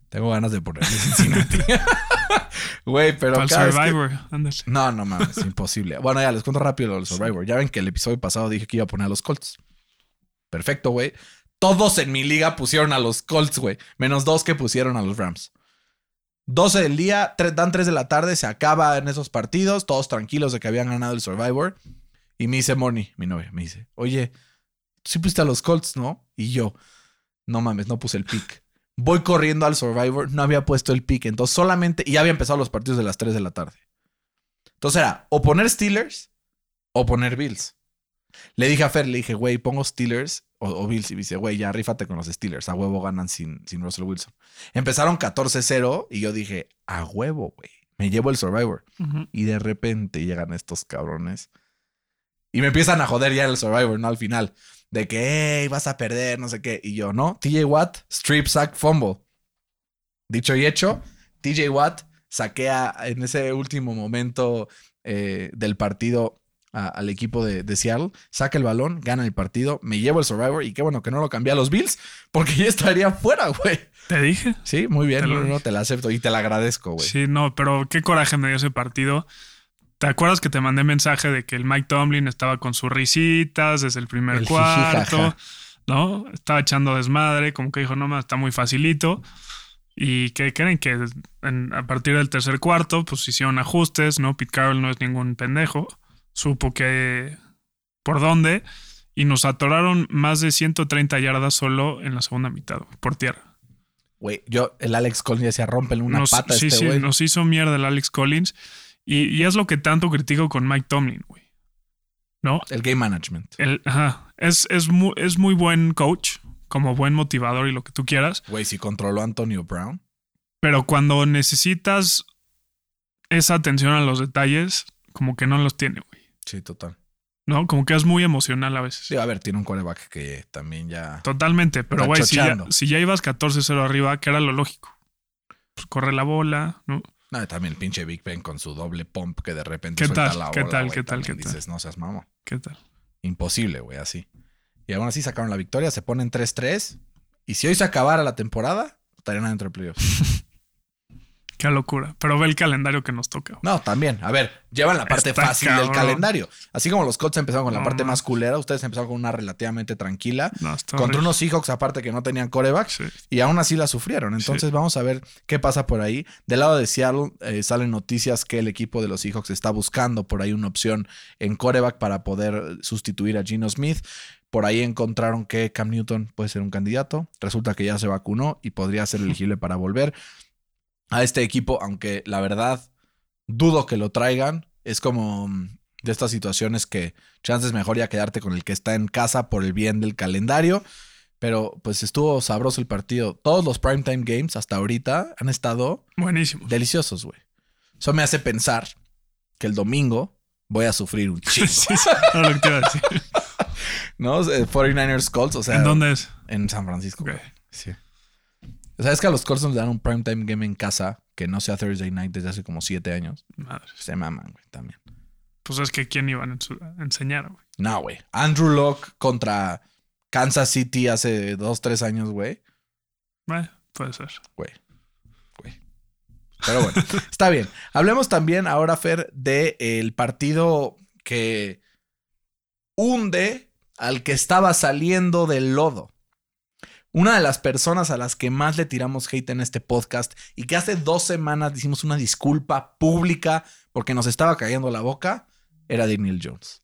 B: Tengo ganas de ponerle Cincinnati. Güey, pero
C: Para el
B: que-
C: Survivor, ándale.
B: No, no mames, imposible. Bueno, ya les cuento rápido lo del Survivor. Ya ven que el episodio pasado dije que iba a poner a los Colts. Perfecto, güey. Todos en mi liga pusieron a los Colts, güey. Menos dos que pusieron a los Rams. 12 del día, dan 3 de la tarde, se acaba en esos partidos, todos tranquilos de que habían ganado el Survivor. Y me dice Moni, mi novia, me dice, oye, sí pusiste a los Colts, ¿no? Y yo, no mames, no puse el pick. Voy corriendo al Survivor, no había puesto el pick, entonces solamente, y ya había empezado los partidos de las 3 de la tarde. Entonces era o poner Steelers o poner Bills. Le dije a Fer, le dije, güey, pongo Steelers o, o Bills. Y me dice, güey, ya rífate con los Steelers. A huevo ganan sin, sin Russell Wilson. Empezaron 14-0 y yo dije, a huevo, güey. Me llevo el Survivor. Y de repente llegan estos cabrones. Y me empiezan a joder ya en el Survivor, ¿no? Al final. De que, hey, vas a perder, no sé qué. Y yo, no. TJ Watt, strip sack, fumble. Dicho y hecho, TJ Watt saquea en ese último momento eh, del partido a- al equipo de, de Seattle, saca el balón, gana el partido, me llevo el Survivor y qué bueno que no lo cambié a los Bills porque ya estaría fuera, güey.
C: Te dije.
B: Sí, muy bien,
C: Te
B: no, no, te la acepto y te la agradezco, güey.
C: Sí, no, pero qué coraje me dio ese partido. ¿Te acuerdas que te mandé mensaje de que el Mike Tomlin estaba con sus risitas desde el primer
B: El
C: cuarto?
B: jijijaja.
C: ¿No? Estaba echando desmadre, como que dijo, no más, está muy facilito. Y que creen que en- a partir del tercer cuarto, pues hicieron ajustes, ¿no? Pete Carroll no es ningún pendejo. Supo que por dónde. Y nos atoraron más de 130 yardas solo en la segunda mitad, güey, por tierra.
B: Güey, yo, el Alex Collins decía, rómpele una
C: Nos-
B: pata
C: sí,
B: este
C: sí, nos hizo mierda el Alex Collins. Y, y es lo que tanto critico con Mike Tomlin, güey. ¿No?
B: El game management.
C: El- ajá. Es, es, muy, es muy buen coach, como buen motivador y lo que tú quieras.
B: Güey, si controló a Antonio Brown.
C: Pero cuando necesitas esa atención a los detalles, como que no los tiene, güey.
B: Sí, total.
C: ¿No? Como que es muy emocional a veces.
B: Sí, a ver, tiene un quarterback que también ya.
C: Totalmente. Pero, güey, si ya, si ya ibas 14-0 arriba, que era lo lógico. Pues corre la bola, ¿no?
B: No, también el pinche Big Ben con su doble pump que de repente
C: ¿Qué
B: suelta
C: tal?
B: la
C: ¿Qué
B: bola,
C: tal?
B: güey,
C: ¿Qué tal? ¿Qué tal?
B: Dices, no seas mamón.
C: ¿Qué tal?
B: Imposible, güey, así. Y aún así sacaron la victoria, se ponen 3-3. Y si hoy se acabara la temporada, estarían adentro de playoffs.
C: Qué locura. Pero ve el calendario que nos toca.
B: No, también. A ver, llevan la parte
C: Está
B: fácil del calendario. Así como los Colts empezaron con la
C: No,
B: parte más culera, ustedes empezaron con una relativamente tranquila.
C: No,
B: Contra
C: horrible.
B: unos Seahawks, aparte que no tenían coreback.
C: Sí.
B: Y aún así la sufrieron. Entonces vamos a ver qué pasa por ahí. Del lado de Seattle eh, salen noticias que el equipo de los Seahawks está buscando por ahí una opción en coreback para poder sustituir a Gino Smith. Por ahí encontraron que Cam Newton puede ser un candidato. Resulta que ya se vacunó y podría ser elegible para volver a este equipo, aunque la verdad dudo que lo traigan. Es como mm, de estas situaciones que chances mejor ya quedarte con el que está en casa por el bien del calendario. Pero pues estuvo sabroso el partido. Todos los primetime games hasta ahorita han estado
C: Buenísimo.
B: deliciosos, güey. Eso me hace pensar que el domingo voy a sufrir un chingo,
C: Sí, sí, era lo que te iba a decir.
B: ¿no? Eh, 49ers Colts, o sea,
C: ¿En dónde es?
B: en San Francisco.
C: Ok.
B: Güey. Sí. ¿Sabes que a los Colts le dan un primetime game en casa que no sea Thursday night desde hace como siete años?
C: Madre.
B: Se maman, güey, también.
C: Pues es que quién iban a enseñar, güey.
B: No, güey. Andrew Locke contra Kansas City hace dos, tres años, güey.
C: Eh, puede ser.
B: Güey. Güey. Pero bueno, está bien. Hablemos también ahora, Fer, del el partido que hunde al que estaba saliendo del lodo. Una de las personas a las que más le tiramos hate en este podcast y que hace dos semanas hicimos una disculpa pública porque nos estaba cayendo la boca era Daniel Jones.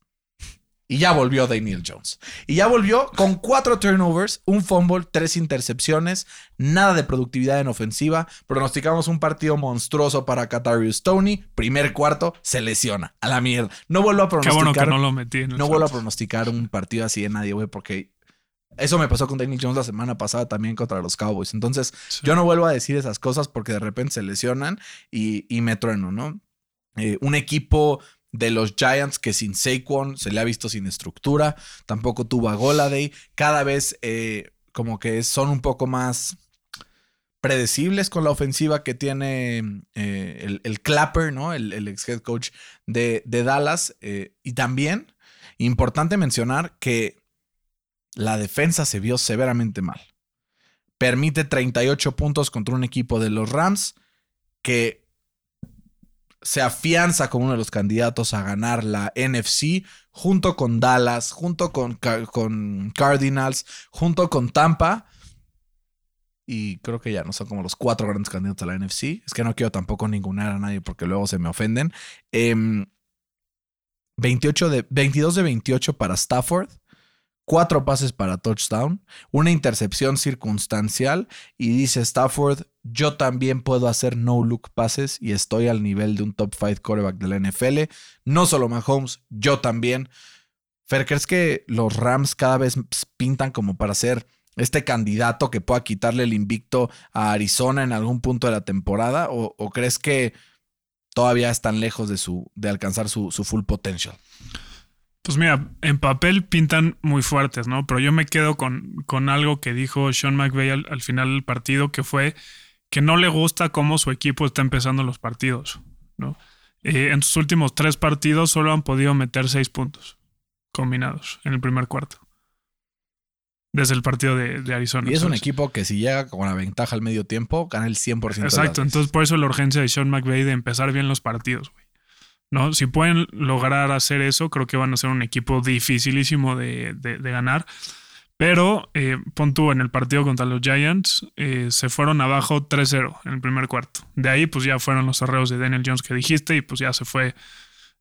B: Y ya volvió Daniel Jones. Y ya volvió con cuatro turnovers, un fumble, tres intercepciones, nada de productividad en ofensiva. Pronosticamos un partido monstruoso para Katarius Tony. Primer cuarto, se lesiona. A la mierda. No vuelvo a
C: Qué
B: pronosticar.
C: bueno que no lo metí en el
B: No vuelvo a pronosticar un partido así de nadie, güey, porque eso me pasó con Daniel Jones la semana pasada también contra los Cowboys. Entonces,
C: Sí.
B: yo no vuelvo a decir esas cosas porque de repente se lesionan y, y me trueno, ¿no? Eh, un equipo de los Giants que sin Saquon se le ha visto sin estructura, tampoco tuvo a Goladay, cada vez eh, como que son un poco más predecibles con la ofensiva que tiene eh, el, el Clapper, ¿no? El, el ex head coach de, de Dallas. y también, importante mencionar que la defensa se vio severamente mal. Permite 38 puntos contra un equipo de los Rams que se afianza como uno de los candidatos a ganar la NFC junto con Dallas, junto con, Ca- con Cardinals, junto con Tampa. Y creo que ya no son como los cuatro grandes candidatos a la NFC. Es que no quiero tampoco ningunar a nadie porque luego se me ofenden. 28 de, 22 de 28 para Stafford. Cuatro pases para touchdown, una intercepción circunstancial y dice Stafford, yo también puedo hacer no look pases y estoy al nivel de un top 5 quarterback de la NFL. No solo Mahomes, yo también. Fer, ¿crees que los Rams cada vez pintan como para ser este candidato que pueda quitarle el invicto a Arizona en algún punto de la temporada? ¿O, o crees que todavía están lejos de, su, de alcanzar su, su full potential?
C: Pues mira, en papel pintan muy fuertes, ¿no? Pero yo me quedo con, con algo que dijo Sean McVay al, al final del partido, que fue que no le gusta cómo su equipo está empezando los partidos, ¿no? Eh, en sus últimos tres partidos solo han podido meter seis puntos combinados en el primer cuarto. Desde el partido de, de Arizona.
B: Y es un equipo que si llega con la ventaja al medio tiempo, gana el 100% de las
C: Exacto,
B: veces.
C: entonces por eso la urgencia de Sean McVay de empezar bien los partidos, güey. ¿No? Si pueden lograr hacer eso, creo que van a ser un equipo dificilísimo de, de- ganar. Pero eh, pon tú en el partido contra los Giants, eh, se fueron abajo 3-0 en el primer cuarto. De ahí, pues ya fueron los arreos de Daniel Jones que dijiste, y pues ya se fue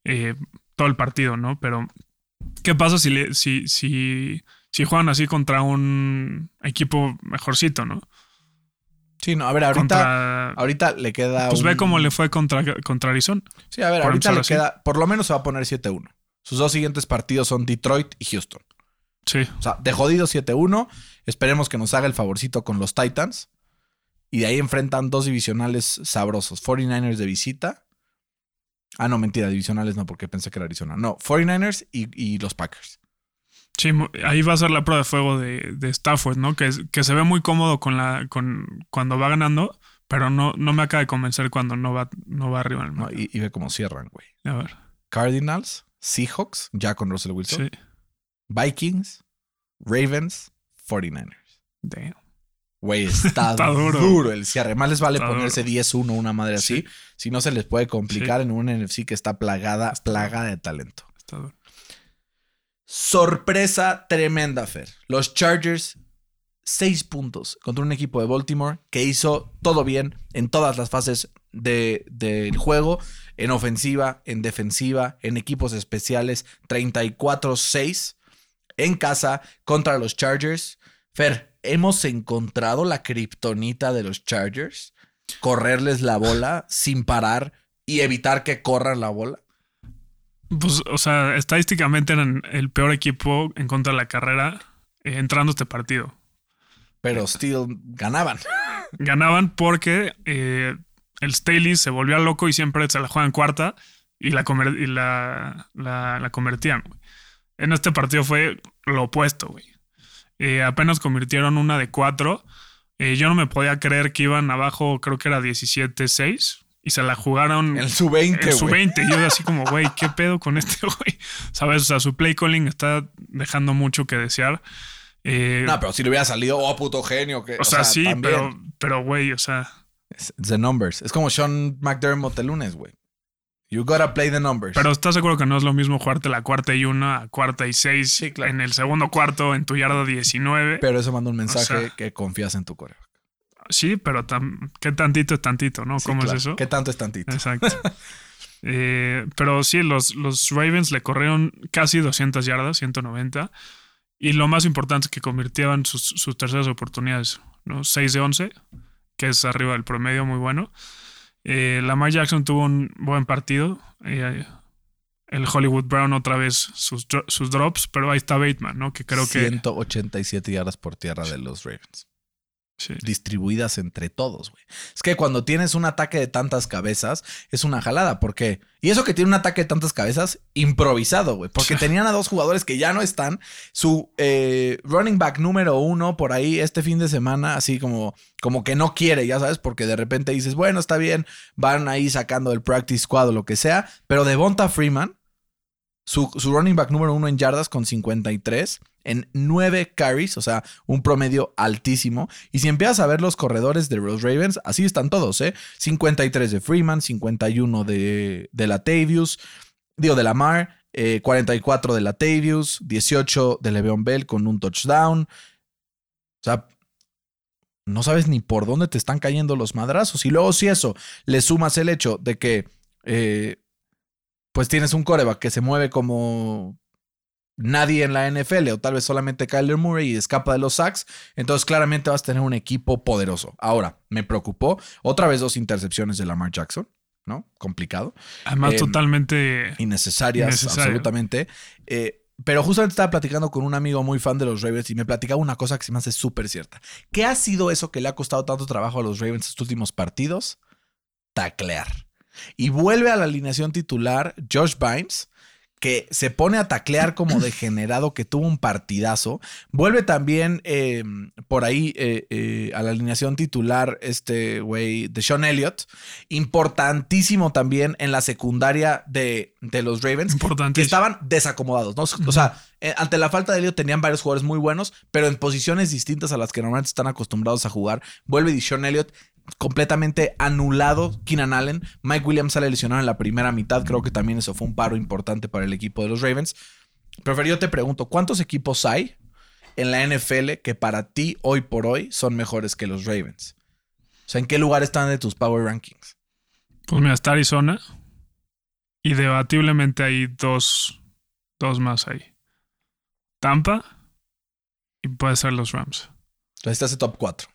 C: eh, todo el partido, ¿no? Pero, ¿qué pasa si, le- si, si, si juegan así contra un equipo mejorcito, ¿no?
B: Sí, no, a ver, ahorita,
C: Contra,
B: ahorita le queda.
C: pues ve cómo le fue contra, contra Arizona.
B: Sí, a ver, ahorita le
C: así.
B: queda. Por lo menos se va a poner 7-1. Sus dos siguientes partidos son Detroit y Houston.
C: Sí,
B: O sea, de jodido 7-1. Esperemos que nos haga el favorcito con los Titans. Y de ahí enfrentan dos divisionales sabrosos. 49ers de visita. Ah, no, mentira, divisionales no, porque pensé que era Arizona. No, 49ers y, y los Packers.
C: Sí, ahí va a ser la prueba de fuego de, de Stafford, ¿no? Que, se ve muy cómodo con la, con, cuando va ganando, pero no, no me acaba de convencer cuando no va, no va arriba en el
B: ¿no?
C: marcador.
B: Y, y ve cómo cierran, güey.
C: A ver,
B: Cardinals, Seahawks, ya con Russell Wilson.
C: sí.
B: Vikings, Ravens, 49ers.
C: Damn.
B: Güey, está,
C: Está duro.
B: duro. el cierre. Más les vale
C: Está
B: ponerse
C: duro.
B: 10-1, una madre
C: Sí.
B: así. Si no se les puede complicar en un NFC que está plagada, plagada de talento.
C: Está duro.
B: Sorpresa tremenda, Fer. Los Chargers, 6 puntos contra un equipo de Baltimore que hizo todo bien en todas las fases de- del juego, en ofensiva, en defensiva, en equipos especiales, 34-6 en casa contra los Chargers. Fer, hemos encontrado la kriptonita de los Chargers, correrles la bola sin parar y evitar que corran la bola.
C: Pues, o sea, estadísticamente eran el peor equipo en contra de la carrera eh, entrando a este partido.
B: Pero still ganaban.
C: Ganaban porque eh, el Staley se volvió loco y siempre se la juega en cuarta y la, comer- y la, la- la convertían. En este partido fue lo opuesto, güey. Eh, apenas convirtieron una de cuatro Eh, yo no me podía creer que iban abajo, creo que era 17-6, y se la jugaron
B: En su 20,
C: en su
B: güey.
C: 20. Y yo así como, güey, ¿qué pedo con este güey? ¿Sabes? O sea, su play calling está dejando mucho que desear. Eh,
B: No, pero si le hubiera salido, oh, puto genio. Que,
C: o, sea, sí,
B: también.
C: pero, pero, güey, o sea,
B: It's the numbers. Es como Sean McDermott el lunes, güey. You gotta play the numbers.
C: pero ¿estás seguro que no es lo mismo jugarte la cuarta y una a cuarta y seis
B: Sí, claro.
C: en el segundo cuarto en tu yarda 19?
B: Pero eso manda un mensaje
C: sea-
B: que confías en tu coreo.
C: Sí, pero ¿qué tantito es tantito, no? ¿Cómo es eso?
B: ¿Qué tanto es tantito?
C: Exacto. Eh, pero sí, los, los Ravens le corrieron casi 200 yardas, 190. Y lo más importante es que convirtieron sus, sus terceras oportunidades, ¿no? 6 de 11, que es arriba del promedio, muy bueno. Eh, Lamar Jackson tuvo un buen partido. Eh, el Hollywood Brown otra vez sus, sus drops, pero ahí está Bateman, ¿no? Que creo que...
B: 187 yardas por tierra de los Ravens.
C: Sí.
B: Distribuidas entre todos, güey. Es que cuando tienes un ataque de tantas cabezas, es una jalada. ¿Por qué? Y eso que tiene un ataque de tantas cabezas, improvisado, güey. Porque tenían a dos jugadores que ya no están. Su eh, running back número uno por ahí este fin de semana, así como, como que no quiere, ya sabes, porque de repente dices, bueno, está bien, van ahí sacando el practice squad o lo que sea. Pero Devonta Freeman, su, running back número uno en yardas con 53 en 9 carries, o sea, un promedio altísimo. Y si empiezas a ver los corredores de los Ravens, así están todos, ¿eh? 53 de Freeman, 51 de, de Latavius, digo, de Lamar, eh, 44 de Latavius, 18 de Le'Veon Bell con un touchdown. O sea, no sabes ni por dónde te están cayendo los madrazos. Y luego si eso le sumas el hecho de que eh, pues tienes un coreback que se mueve como nadie en la NFL o tal vez solamente Kyler Murray y escapa de los sacks, entonces claramente vas a tener un equipo poderoso. Ahora, me preocupó otra vez dos intercepciones de Lamar Jackson, ¿no? Complicado,
C: Además,
B: Em,
C: totalmente...
B: innecesarias,
C: Innecesario.
B: absolutamente. Eh, pero justamente estaba platicando con un amigo muy fan de los Ravens y me platicaba una cosa que se me hace súper cierta. ¿Qué ha sido eso que le ha costado tanto trabajo a los Ravens estos últimos partidos? Taclear. Y vuelve a la alineación titular Josh Bynes, que se pone a taclear como degenerado, que tuvo un partidazo. Vuelve también eh, por ahí eh, eh, a la alineación titular este güey de Sean Elliott. Importantísimo también en la secundaria de, de los Ravens. Que estaban desacomodados, ¿no? O sea, ante la falta de Elliott tenían varios jugadores muy buenos, pero en posiciones distintas a las que normalmente están acostumbrados a jugar. Vuelve Dishon Elliott completamente anulado. Keenan Allen, Mike Williams sale lesionado en la primera mitad. Creo que también eso fue un paro importante para el equipo de los Ravens. Pero yo te pregunto, ¿cuántos equipos hay en la NFL que para ti hoy por hoy son mejores que los Ravens? O sea, ¿en qué lugar están de tus Power Rankings?
C: Pues mira, está Arizona. Y debatiblemente hay dos, dos más ahí. Tampa y puede ser los Rams.
B: Entonces está ese top 4.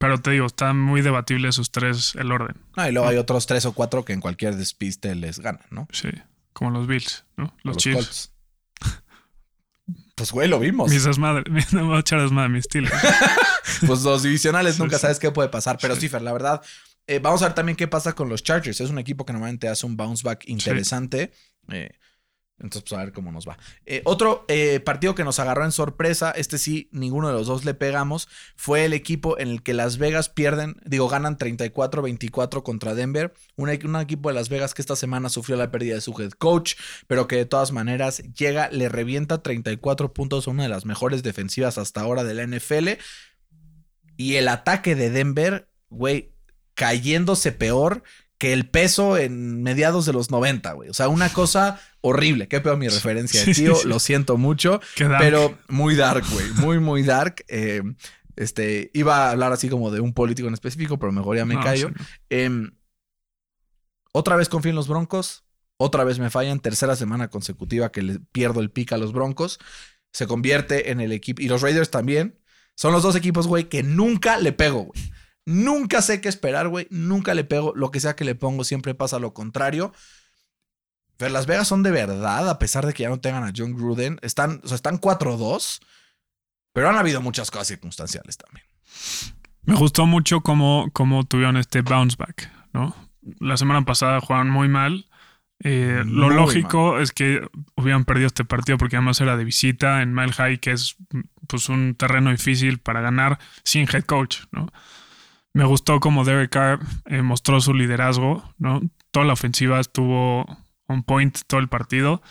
C: Pero te digo, está muy debatible esos tres el orden.
B: Ah, y luego hay otros tres o cuatro que en cualquier despiste les ganan, ¿no?
C: Sí. Como los Bills, ¿no? Los,
B: Los
C: Chiefs.
B: Pues, güey, lo vimos.
C: Mis desmadres. Mis no voy a echar desmadre, mis Steelers.
B: Pues los divisionales nunca
C: sí.
B: sabes qué puede pasar. Pero sí, Fer, la verdad, eh, vamos a ver también qué pasa con los Chargers. Es un equipo que normalmente hace un bounce back interesante. Eh, entonces, pues a ver cómo nos va. Eh, otro eh, partido que nos agarró en sorpresa, este sí, ninguno de los dos le pegamos, fue el equipo en el que Las Vegas pierden, digo, ganan 34-24 contra Denver. Un, un equipo de Las Vegas que esta semana sufrió la pérdida de su head coach, pero que de todas maneras llega, le revienta 34 puntos a una de las mejores defensivas hasta ahora de la NFL. Y el ataque de Denver, güey, cayéndose peor que el peso en mediados de los 90, güey. O sea, una cosa horrible. Qué peor mi referencia,
C: Sí,
B: tío.
C: sí.
B: Lo siento mucho. Pero muy dark, güey. Muy, muy dark. Eh, este, iba a hablar así como de un político en específico, pero mejor ya me
C: No,
B: callo. Em, otra vez confío en los Broncos. Otra vez me fallan. Tercera semana consecutiva que le pierdo el pick a los Broncos. Se convierte en el equipo. Y los Raiders también. Son los dos equipos, güey, que nunca le pego, güey. Nunca sé qué esperar, güey. Nunca le pego. Lo que sea que le pongo siempre pasa lo contrario. Pero Las Vegas son de verdad, a pesar de que ya no tengan a John Gruden. Están, o sea, están 4-2. Pero han habido muchas cosas circunstanciales también.
C: Me gustó mucho cómo, cómo tuvieron este bounce back, ¿no? La semana pasada jugaron muy mal. Eh, lo
B: Muy
C: lógico es que hubieran perdido este partido porque además era de visita en Mile High, que es pues un terreno difícil para ganar sin head coach, ¿no? Me gustó como Derek Carr eh, mostró su liderazgo, ¿no? Toda la ofensiva estuvo on point todo el partido.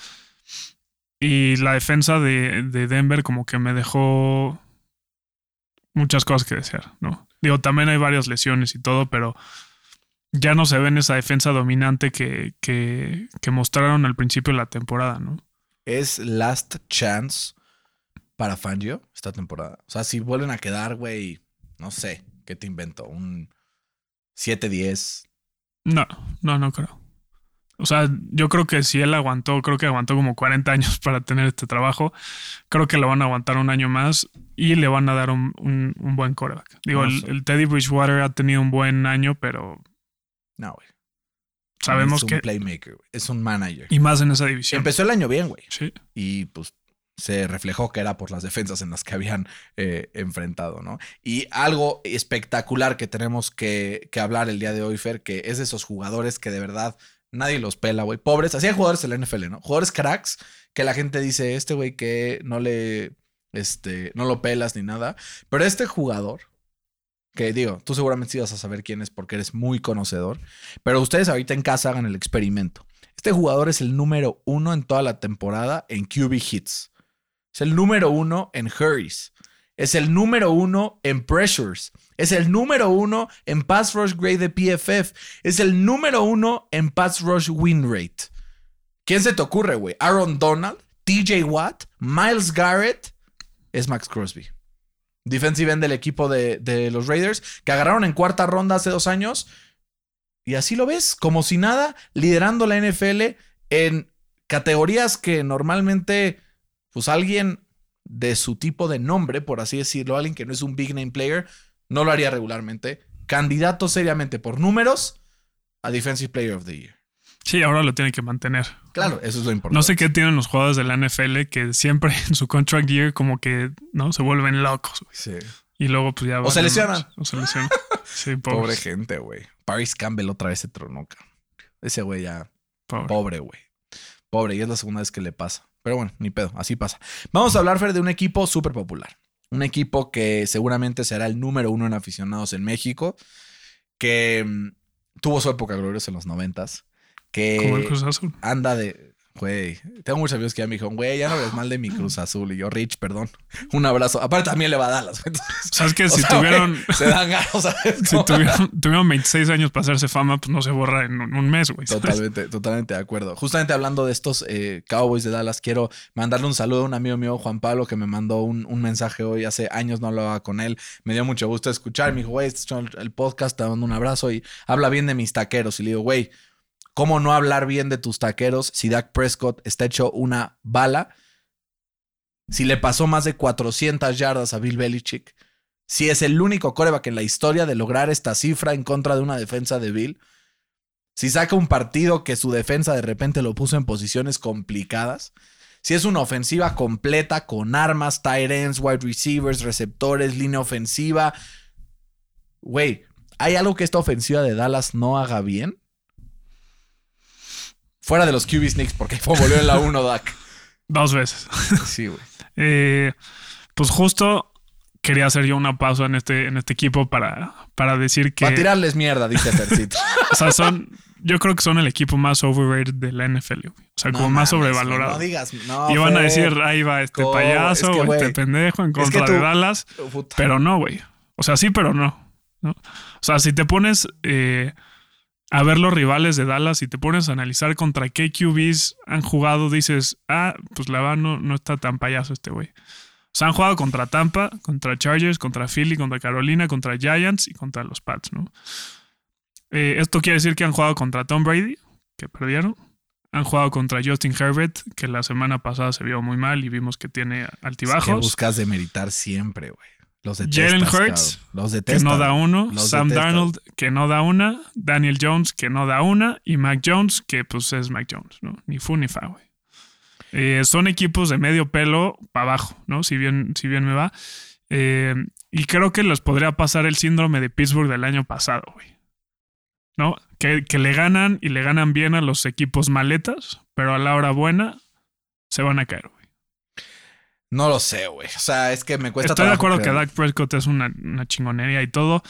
C: Y la defensa de, de Denver como que me dejó muchas cosas que desear, ¿no? Digo, también hay varias lesiones y todo, pero ya no se ve en esa defensa dominante que, que, que mostraron al principio de la temporada, ¿no?
B: Es last chance para Fangio esta temporada. O sea, si vuelven a quedar, güey, no sé, ¿qué te invento? Un 7-10.
C: No, no, no creo. O sea, yo creo que si él aguantó, creo que aguantó como 40 años para tener este trabajo, creo que lo van a aguantar un año más y le van a dar un, un, un buen coreback. Digo,
B: No
C: el, Teddy Bridgewater ha tenido un buen año, pero
B: No, güey.
C: sabemos
B: es un
C: que...
B: playmaker, güey. Es un manager.
C: Y más en esa división.
B: Empezó el año bien, güey.
C: Sí.
B: y pues se reflejó que era por las defensas en las que habían eh, enfrentado, ¿no? Y algo espectacular que tenemos que, hablar el día de hoy, Fer, que es de esos jugadores que de verdad nadie los pela, güey. Pobres, así hay jugadores en la NFL, ¿no? Jugadores cracks que la gente dice, este güey que no le, este, no lo pelas ni nada. Pero este jugador, que digo, tú seguramente sí vas a saber quién es porque eres muy conocedor, pero ustedes ahorita en casa hagan el experimento. Este jugador es el número uno en toda la temporada en QB hits. Es el número uno en hurries. Es el número uno en pressures. Es el número uno en pass rush grade de PFF. Es el número uno en pass rush win rate. ¿Quién se te ocurre, güey? Aaron Donald, TJ Watt, Miles Garrett. Es Max Crosby. Defensive end del equipo de, de los Raiders, que agarraron en cuarta ronda hace dos años. Y así lo ves, como si nada, liderando la NFL en categorías que normalmente, pues alguien de su tipo de nombre, por así decirlo, alguien que no es un big name player, no lo haría regularmente. Candidato seriamente por números a Defensive Player of the Year.
C: Sí, ahora lo tiene que mantener.
B: Claro, eso es lo importante.
C: No sé qué tienen los jugadores de la NFL que siempre en su contract year como que no se vuelven locos.
B: Sí.
C: Y luego pues ya...
B: O se lesionan.
C: O se lesionan. Sí,
B: Pobre gente, güey. Paris Campbell otra vez se tronó. Ese güey ya.
C: Pobre.
B: Pobre, güey. Pobre, y es la segunda vez que le pasa. Pero bueno, ni pedo, así pasa. Vamos a hablar, Fer, de un equipo súper popular. Un equipo que seguramente será el número uno en aficionados en México, que mm, tuvo su época gloriosa en los noventas,
C: Como el
B: que
C: Cruz Azul.
B: anda de... Güey, tengo muchos amigos que ya me dijeron, güey, ya no hables mal de mi Cruz Azul. Y yo, Rich, perdón. Un abrazo. Aparte, también le va a Dallas. Entonces,
C: ¿Sabes que si
B: sea,
C: tuvieron...
B: se dan ganas, ¿sabes?
C: Si tuvieron, tuvieron 26 años para hacerse fama, pues no se borra en un, mes, güey.
B: Totalmente, totalmente de acuerdo. Justamente hablando de estos eh, Cowboys de Dallas, quiero mandarle un saludo a un amigo mío, Juan Pablo, que me mandó un, un mensaje hoy. Hace años no hablaba con él. Me dio mucho gusto escuchar. Me dijo, güey, este es el podcast, te mando un abrazo y habla bien de mis taqueros. Y le digo, güey, ¿cómo no hablar bien de tus taqueros si Dak Prescott está hecho una bala? Si le pasó más de 400 yardas a Bill Belichick. Si es el único coreback en la historia de lograr esta cifra en contra de una defensa de Bill. Si saca un partido que su defensa de repente lo puso en posiciones complicadas. Si es una ofensiva completa con armas, tight ends, wide receivers, receptores, línea ofensiva. Güey, ¿hay algo que esta ofensiva de Dallas no haga bien? Fuera de los QB sneaks, porque volvió en la 1, Dak.
C: Dos veces.
B: Sí, güey.
C: Eh, pues justo quería hacer yo una pausa en este, en este equipo para, para decir que...
B: Para tirarles mierda, dice Fercito.
C: O sea, son... Yo creo que son el equipo más overrated de la NFL, güey. O sea,
B: No
C: como más
B: mames,
C: sobrevalorado.
B: No digas, no.
C: y van a decir, ahí va este
B: Co-
C: payaso
B: es que,
C: o este pendejo en
B: es que
C: contra
B: tú-
C: de Dallas.
B: Puta.
C: Pero no, güey. O sea, sí, pero no. ¿no? O sea, si te pones eh, a ver los rivales de Dallas y te pones a analizar contra qué QBs han jugado, dices, ah, pues la verdad no, no está tan payaso este güey. O sea, han jugado contra Tampa, contra Chargers, contra Philly, contra Carolina, contra Giants y contra los Pats, ¿no? Eh, esto quiere decir que han jugado contra Tom Brady, que perdieron. Han jugado contra Justin Herbert, que la semana pasada se vio muy mal y vimos que tiene
B: Es que
C: altibajos.
B: buscas demeritar siempre, güey. Los detestas,
C: Jalen. Hurts,
B: Los
C: que no da uno,
B: Los
C: Sam
B: detestas.
C: Darnold que no da una, Daniel Jones que no da una y Mac Jones que pues es Mac Jones, ¿no? Ni fu ni fa, güey. Eh, son equipos de medio pelo para abajo, ¿no? Si bien, si bien me va. Eh, y creo que les podría pasar el síndrome de Pittsburgh del año pasado, güey. ¿No? Que, que le ganan y le ganan bien a los equipos maletas, pero a la hora buena se van a caer, güey.
B: No lo sé, güey. O sea, es que me cuesta
C: Estoy de acuerdo que. Dak Prescott es una, una chingonería y todo,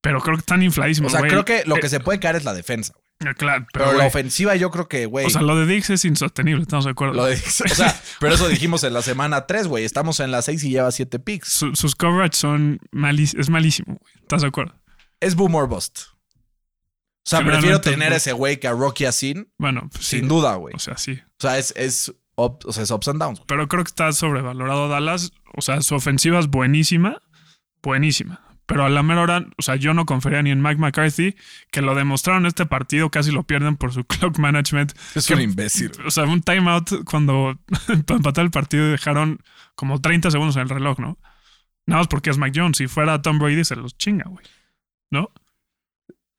C: pero creo que están infladísimos.
B: O sea, creo que lo
C: Eh,
B: que se puede caer es la defensa. güey.
C: eh, Claro,
B: Pero,
C: pero,
B: la ofensiva yo creo que, güey.
C: O sea, lo de Dix es insostenible, estamos de acuerdo.
B: lo de- o sea, pero eso dijimos en la semana 3, güey. Estamos en la 6 y lleva 7 picks.
C: Su- sus coverage son malísimos. Es malísimo, güey. ¿Estás de acuerdo?
B: Es boom or bust. O sea, prefiero tener ese güey que a Rocky Asin,
C: Bueno, pues sí.
B: sin duda, güey.
C: O sea, sí.
B: O sea, es, es, up- o sea, es ups and downs. güey.
C: Pero creo que está sobrevalorado Dallas. O sea, su ofensiva es buenísima. Buenísima. Pero a la mera hora, o sea, yo no confiaría ni en Mike McCarthy, que lo demostraron este partido, casi lo pierden por su clock management.
B: Es
C: Que-
B: un imbécil.
C: O sea, un timeout cuando para empatar el partido dejaron como 30 segundos en el reloj, ¿no? Nada más porque es Mike Jones. Si fuera Tom Brady, se los chinga, güey. ¿No?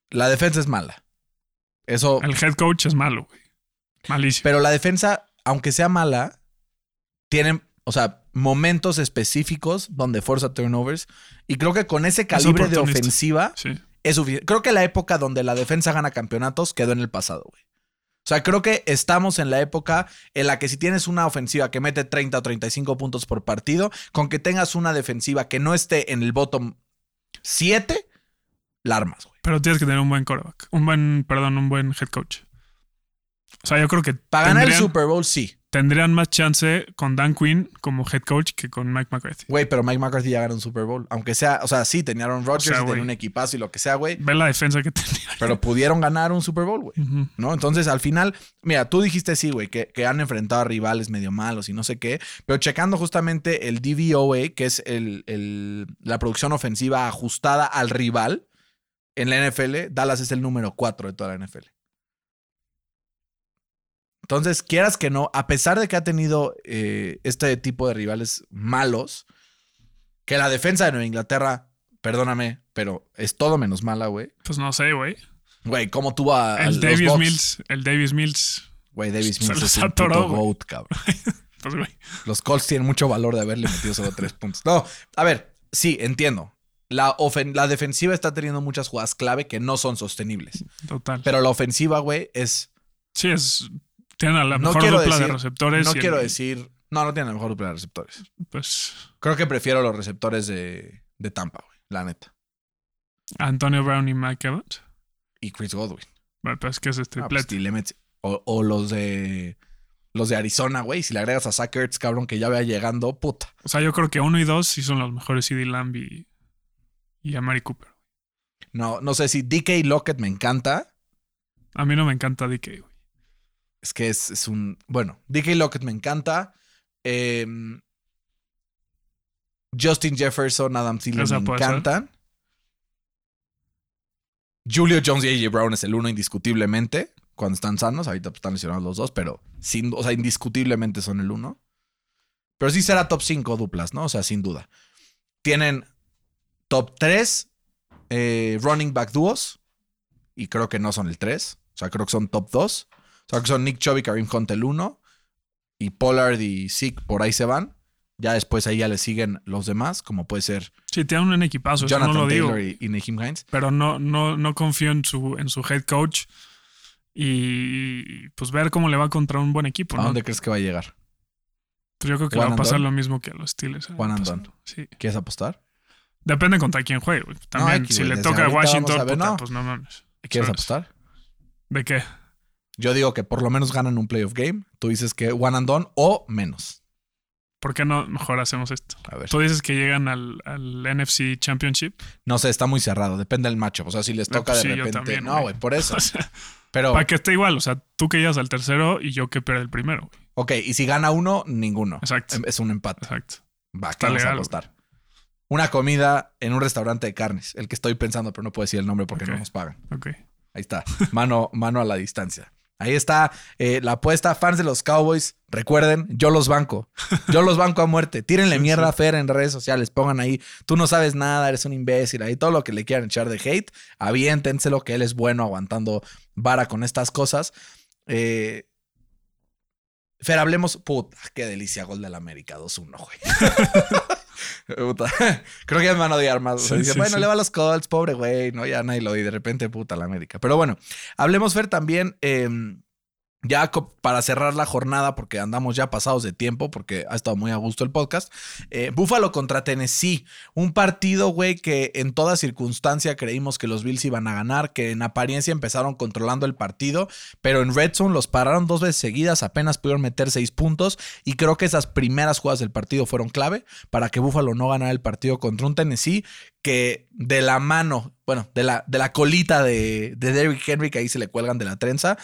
B: La defensa es mala. Eso.
C: El head coach es malo, güey. Malísimo.
B: Pero la defensa, aunque sea mala, tiene, o sea, momentos específicos donde forza turnovers. Y creo que con ese calibre de ofensiva
C: sí.
B: es suficiente. Creo que la época donde la defensa gana campeonatos quedó en el pasado, güey. O sea, creo que estamos en la época en la que si tienes una ofensiva que mete 30 o 35 puntos por partido, con que tengas una defensiva que no esté en el bottom 7, la armas, güey.
C: Pero tienes que tener un buen quarterback. Un buen, perdón, un buen head coach. O sea, yo creo que
B: Para ganar el Super Bowl, sí.
C: tendrían más chance con Dan Quinn como head coach que con Mike McCarthy.
B: Güey, pero Mike McCarthy ya ganó un Super Bowl. Aunque sea, o sea, sí, tenía Aaron Rodgers,
C: O sea,
B: y tenía un equipazo y lo que sea, güey.
C: Ve la defensa que tenía.
B: Pero pudieron ganar un Super Bowl, güey. ¿No? Entonces, al final, mira, tú dijiste sí, güey, que, que han enfrentado a rivales medio malos y no sé qué, pero checando justamente el DVOA, que es el, el- la producción ofensiva ajustada al rival en la NFL, Dallas es el número 4 de toda la NFL. Entonces, quieras que no, a pesar de que ha tenido eh, este tipo de rivales malos, que la defensa de Nueva Inglaterra, perdóname, pero es todo menos mala, güey.
C: Pues no sé, güey.
B: Güey, ¿cómo tuvo a,
C: El Davis? Mills, el Davis Mills,
B: Güey, Davis Mills es un
C: atoró,
B: puto goat, cabrón.
C: pues güey.
B: Los Colts tienen mucho valor de haberle metido solo tres puntos. No, a ver, sí, entiendo. La, ofen- la defensiva está teniendo muchas jugadas clave que no son sostenibles.
C: Total.
B: Pero la ofensiva, güey, es.
C: sí, es. Tienen a la
B: No
C: mejor
B: quiero
C: dupla de
B: decir-
C: receptores.
B: No
C: el-
B: quiero decir. No, no tiene la mejor dupla de receptores.
C: Pues
B: Creo que prefiero los receptores de, de Tampa, güey. La neta.
C: Antonio Brown y Mike Evans.
B: Y Chris Godwin.
C: Bueno, pues que es este
B: Ah, pues, y le metes- o, o los de. Los de Arizona, güey. Si le agregas a Zach Ertz, cabrón, que ya vaya llegando, puta.
C: O sea, yo creo que uno y dos sí son los mejores CD Lamb y, y Amari Cooper.
B: No, no sé si DK Lockett me encanta.
C: A mí no me encanta DK, güey.
B: Es que es, es un. Bueno, DK Lockett me encanta. Eh, Justin Jefferson, Adam Thielen me
C: ser.
B: encantan. Julio Jones y AJ Brown es el uno indiscutiblemente. Cuando están sanos, ahorita pues, están lesionados los dos, pero sin, o sea, indiscutiblemente son el uno. Pero sí será top 5 duplas, ¿no? O sea, sin duda. Tienen top 3 running back dúos. Y creo que no son el 3. O sea, creo que son top 2. O sea, que son Nick Chubb y Kareem Hunt el 1. Y Pollard y Zeke por ahí se van. Ya después ahí ya le siguen los demás, como puede ser
C: Sí, tienen un equipazo, eso
B: Jonathan
C: no lo digo.
B: Taylor y, y Hines.
C: Pero no, no, no confío en su, en su head coach. Y pues ver cómo le va contra un buen equipo,
B: ¿A
C: ¿no?
B: dónde crees que va a llegar?
C: Pues yo creo que le va a pasar lo mismo que a los Steelers. el
B: One
C: año
B: and
C: pasado.
B: done.
C: Sí.
B: ¿Quieres apostar?
C: Depende contra quién juegue. También, si le toca a Washington,
B: a ver,
C: puta,
B: no.
C: pues no mames.
B: ¿Quieres
C: ¿Sabes?
B: apostar?
C: ¿De qué?
B: Yo digo que por lo menos ganan un playoff game. Tú dices que one and done o menos.
C: ¿Por qué no mejor hacemos esto?
B: A ver.
C: Tú dices que llegan al, al NFC Championship.
B: No sé, está muy cerrado. Depende del matchup. O sea, si les
C: Eh,
B: toca
C: pues
B: de
C: sí,
B: repente.
C: también,
B: no,
C: güey.
B: por eso.
C: O sea,
B: Pero,
C: para que esté igual. O sea, tú que llegas al tercero y yo que pierda el primero.
B: ok, y si gana uno, ninguno.
C: Exacto.
B: Es un empate.
C: Exacto.
B: Va, ¿qué vamos a
C: legal,
B: apostar? Una comida en un restaurante de carnes. El que estoy pensando, pero no puedo decir el nombre porque no nos pagan.
C: Ok.
B: Ahí está. Mano, mano a la distancia. Ahí está eh, la apuesta. Fans de los Cowboys, recuerden, yo los banco. Yo los banco a muerte. Tírenle
C: Sí,
B: mierda
C: sí.
B: a Fer en redes sociales. Pongan ahí, tú no sabes nada, eres un imbécil. Ahí todo lo que le quieran echar de hate, aviéntenselo, que él es bueno aguantando vara con estas cosas. Eh, Fer, hablemos. Puta, qué delicia, gol del América 2-1, güey. Puta. Creo que ya me van a odiar más.
C: Sí,
B: bueno,
C: sí.
B: le va a los Colts, pobre güey, no, ya nadie lo odia. De repente, puta, la América. Pero bueno, hablemos, Fer, también eh, ya para cerrar la jornada, porque andamos ya pasados de tiempo, porque ha estado muy a gusto el podcast. eh, Buffalo contra Tennessee. Un partido, güey, que en toda circunstancia creímos que los Bills iban a ganar, que en apariencia empezaron controlando el partido, pero en Red Zone los pararon dos veces seguidas, apenas pudieron meter seis puntos. Y creo que esas primeras jugadas del partido fueron clave para que Buffalo no ganara el partido contra un Tennessee que de la mano, bueno, de la, de la colita de, de Derrick Henry, que ahí se le cuelgan de la trenza,